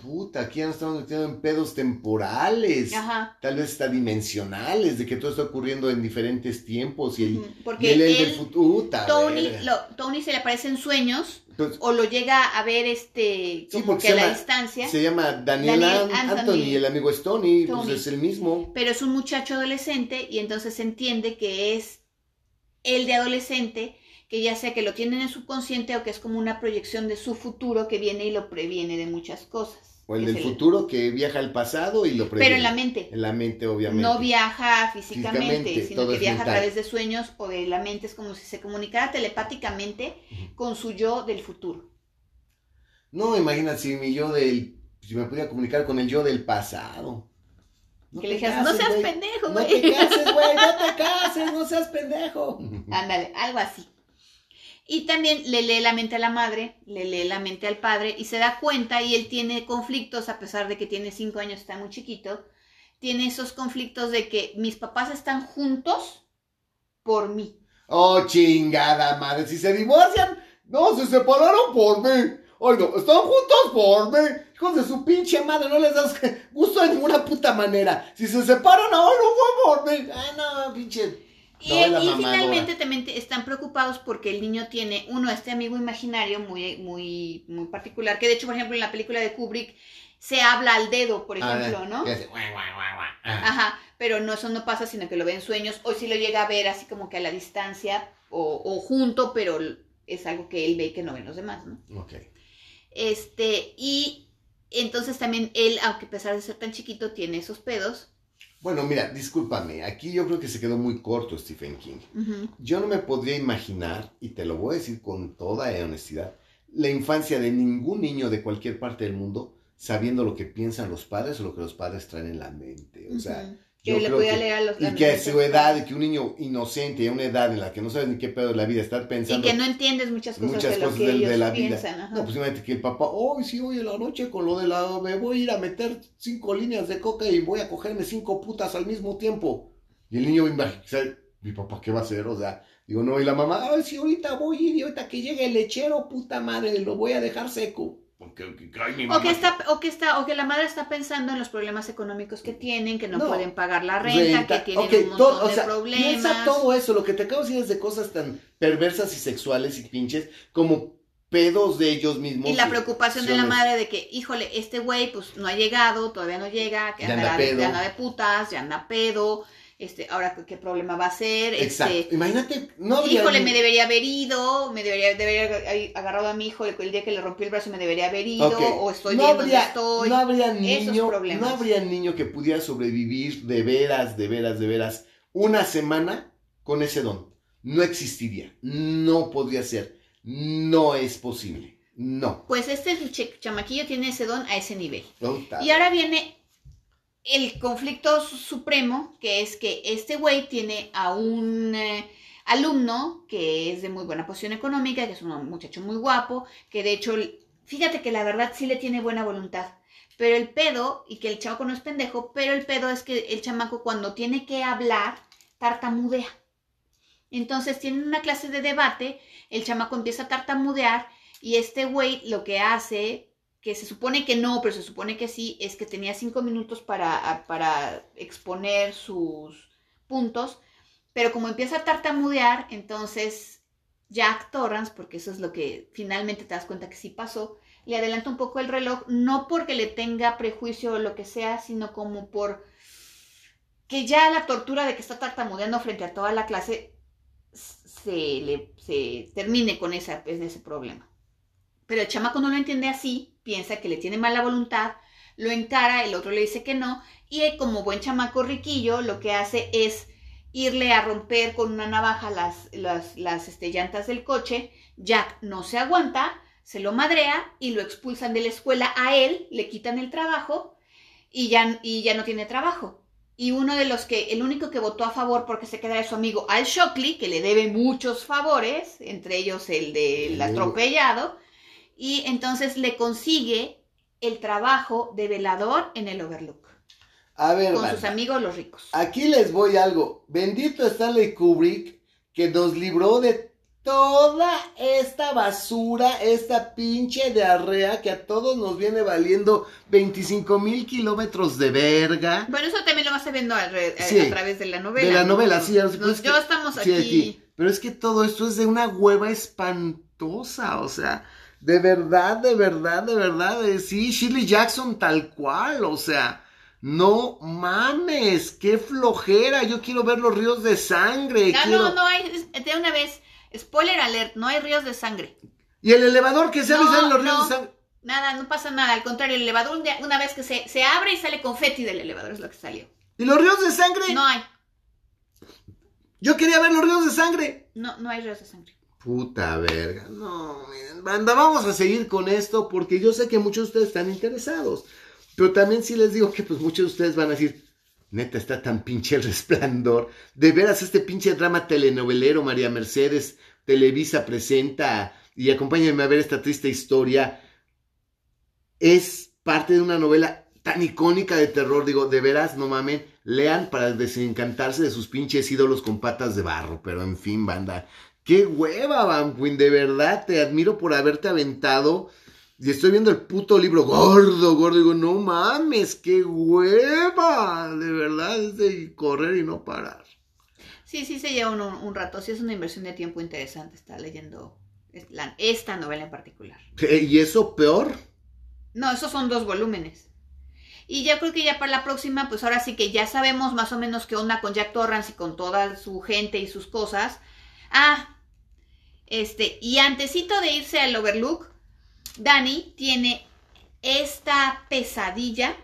Puta, aquí ya nos estamos metiendo en pedos temporales. Ajá. Tal vez está dimensionales, de que todo está ocurriendo en diferentes tiempos y el, y Porque el, el del él, futuro. Tony, lo- Tony se le aparece en sueños Entonces, o lo llega a ver este Sí, como porque que a la distancia, se llama Daniel, Daniel An- Anthony. El amigo es Tony, Tony. pues es el mismo. pero es un muchacho adolescente y entonces se entiende que es el de adolescente que ya sea que lo tiene en el subconsciente o que es como una proyección de su futuro que viene y lo previene de muchas cosas. O el que del futuro que viaja al pasado y lo previene. Pero en la mente. En la mente, obviamente. No viaja físicamente, Físicamente, sino que viaja mental. a través de sueños o de la mente. Es como si se comunicara telepáticamente con su yo del futuro. No, imagínate si mi yo del. Si me pudiera comunicar con el yo del pasado. que te le dijeras, no seas pendejo, No güey. te cases, güey, no te cases, no seas pendejo. Ándale, algo así. Y también le lee la mente a la madre, le lee la mente al padre y se da cuenta y él tiene conflictos, a pesar de que tiene cinco años, está muy chiquito, tiene esos conflictos de que mis papás están juntos por mí. Oh, chingada madre, si se divorcian, no, se separaron por mí. Ay, no, están juntos por mí. Hijos de su pinche madre, no les das gusto de ninguna puta manera. Si se separan, ahora no fue por mí. Ah, no, pinche. Y, finalmente también están preocupados porque el niño tiene, uno, este amigo imaginario muy, muy, muy particular, que de hecho, por ejemplo, en la película de Kubrick se habla al dedo, por ejemplo, Ah, ¿no? que hace guay, guay, guay, guay. Ah. Ajá, pero no, eso no pasa, sino que lo ve en sueños, o si lo llega a ver así como que a la distancia, o, o junto, pero es algo que él ve y que no ven los demás, ¿no? Ok. Este, y entonces también él, aunque a pesar de ser tan chiquito, tiene esos pedos. Bueno, mira, discúlpame, aquí yo creo que se quedó muy corto Stephen King. Yo no me podría imaginar, y te lo voy a decir con toda honestidad, la infancia de ningún niño de cualquier parte del mundo sabiendo lo que piensan los padres o lo que los padres traen en la mente. O sea, que le podía que- leer a los y que a su edad, y que un niño inocente, a una edad en la que no sabes ni qué pedo de la vida, estar Y pensando que no entiendes muchas cosas muchas de lo cosas que de, ellos de la vida. piensan. ajá. No, pues imagínate que el papá, hoy sí, hoy en la noche con lo de la, me voy a ir a meter cinco líneas de coca y voy a cogerme cinco putas al mismo tiempo. Y el niño, mi papá, ¿qué va a hacer? O sea, digo, no, y la mamá, ay, sí, ahorita voy a ir y ahorita que llegue el lechero, puta madre, lo voy a dejar seco. Porque, que- ay, mi O mamá. que está, o que está, o que la madre está pensando en los problemas económicos que tienen, que no, No. pueden pagar la renta, que tienen Ok, un montón todo- o de sea, problemas. Piensa todo eso, lo que te acabo de decir es de cosas tan perversas y sexuales y pinches como pedos de ellos mismos. Y la preocupación de la madre de que, híjole, este güey pues no ha llegado, todavía no llega, que Ya anda, pedo. ya anda de putas, ya anda pedo, este, ahora qué- problema va a ser, Exacto. este, Imagínate, no habría. híjole, ni- me debería haber ido, me debería, debería haber agarrado a mi hijo el, el día que le rompió el brazo, me debería haber ido, o estoy no bien habría, donde estoy. No habría niño, no habría niño que pudiera sobrevivir de veras, de veras, de veras, una semana con ese don. no existiría, no podría ser, no es posible, no. Pues este ch- chamaquillo tiene ese don a ese nivel. Y ahora viene el conflicto su- supremo, que es que este güey tiene a un eh, alumno que es de muy buena posición económica, que es un muchacho muy guapo, que de hecho, fíjate que la verdad sí le tiene buena voluntad. Pero el pedo, y que el chamaco no es pendejo, pero el pedo es que el chamaco cuando tiene que hablar, tartamudea. Entonces tienen una clase de debate, el chamaco empieza a tartamudear y este güey lo que hace que se supone que no, pero se supone que sí, es que tenía cinco minutos para, para exponer sus puntos, pero como empieza a tartamudear, entonces Jack Torrance, porque eso es lo que finalmente te das cuenta que sí pasó, le adelanta un poco el reloj, no porque le tenga prejuicio o lo que sea, sino como por que ya la tortura de que está tartamudeando frente a toda la clase se, le, se termine con esa, ese problema. Pero el chamaco no lo entiende así, piensa que le tiene mala voluntad, lo encara, el otro le dice que no, y él, como buen chamaco riquillo, lo que hace es irle a romper con una navaja las, las, las este, llantas del coche. Jack no se aguanta, se lo madrea y lo expulsan de la escuela a él, le quitan el trabajo y ya, y ya no tiene trabajo. Y uno de los que, el único que votó a favor porque se queda es su amigo Al Shockley, que le debe muchos favores, entre ellos el del atropellado, y entonces le consigue el trabajo de velador en el Overlook. A ver, Con sus amigos los ricos. aquí les voy algo. Bendito Stanley Kubrick que nos libró de toda esta basura, esta pinche diarrea que a todos nos viene valiendo 25 mil kilómetros de verga. Bueno, eso también lo vas a viendo a, Sí. a través de la novela. de la ¿no? novela, sí. Nos- pues es yo que- estamos sí, aquí. Pero es que todo esto es de una hueva espantosa, o sea, de verdad, de verdad, de verdad, eh, sí, Shirley Jackson tal cual, o sea, no mames, qué flojera, yo quiero ver los ríos de sangre. No, quiero- no, no hay, es- de una vez, spoiler alert, no hay ríos de sangre. Y el elevador que se abre y No, salen los ríos no. de sangre. Nada, no pasa nada, al contrario, el elevador una vez que se, se abre y sale confeti del elevador, es lo que salió. ¿Y los ríos de sangre? No hay, Yo quería ver los ríos de sangre. no, no hay ríos de sangre. Puta verga. No, banda, vamos a seguir con esto porque yo sé que muchos de ustedes están interesados. Pero también sí les digo que pues muchos de ustedes van a decir, neta, está tan pinche el resplandor. De veras, este pinche drama telenovelero, María Mercedes, Televisa presenta y acompáñenme a ver esta triste historia. Es parte de una novela tan icónica de terror. Digo, de veras, no mamen, lean para desencantarse de sus pinches ídolos con patas de barro. Pero en fin, banda. Qué hueva, Banquin, de verdad te admiro por haberte aventado. Y estoy viendo el puto libro gordo, gordo. Digo, no mames, qué hueva. De verdad, es de correr y no parar. Sí, sí se lleva un, un rato, sí es una inversión de tiempo interesante estar leyendo es- la- esta novela en particular. Eh, ¿Y eso peor? No, esos son dos volúmenes. Y yo creo que ya para la próxima, pues ahora sí que ya sabemos más o menos qué onda con Jack Torrance y con toda su gente y sus cosas. Ah, este, y antesito de irse al Overlook, Dani tiene esta pesadilla,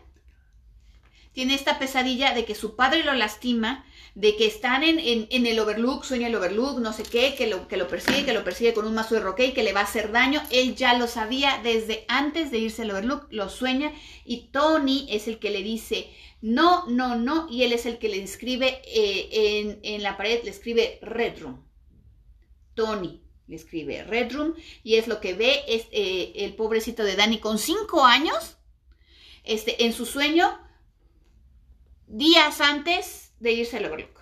tiene esta pesadilla de que su padre lo lastima, de que están en, el Overlook, sueña el Overlook, no sé qué, que lo, que lo persigue, que lo persigue con un mazo de roque y que le va a hacer daño. Él ya lo sabía desde antes de irse al Overlook, lo sueña y Tony es el que le dice no, no, no, y él es el que le escribe eh, en, en la pared, le escribe Red Room. Tony le escribe Red Room y es lo que ve es eh, el pobrecito de Danny con cinco años este, en su sueño días antes de irse al Overlook.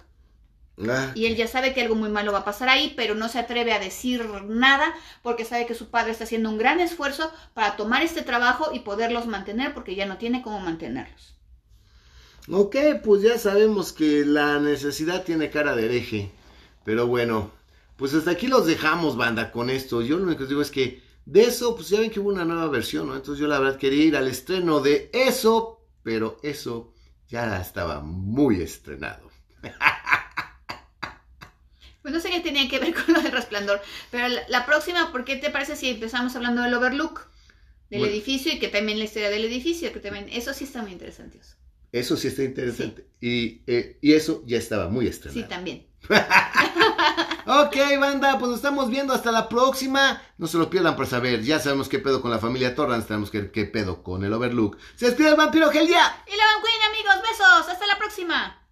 Ah, Y él ya sabe que algo muy malo va a pasar ahí, pero no se atreve a decir nada porque sabe que su padre está haciendo un gran esfuerzo para tomar este trabajo y poderlos mantener porque ya no tiene cómo mantenerlos. Ok, pues ya sabemos que la necesidad tiene cara de hereje. Pero bueno, pues hasta aquí los dejamos, banda, con esto. Yo lo único que os digo es que de eso, pues ya ven que hubo una nueva versión, ¿no? Entonces yo la verdad quería ir al estreno de eso, pero eso ya estaba muy estrenado. Pues no sé qué tenía que ver con lo del resplandor, pero la, la próxima, ¿por qué te parece si empezamos hablando del Overlook? Del Bueno. edificio y que también la historia del edificio, que también, eso sí está muy interesante. Eso sí está interesante. Y, eh, y eso ya estaba muy Sí, estrenado. también. ok, banda, pues nos estamos viendo hasta la próxima. No se lo pierdan por saber. Ya sabemos qué pedo con la familia Torrance. Tenemos que qué pedo con el Overlook. Se despide el vampiro Heldia. Y la Queen, amigos. Besos. Hasta la próxima.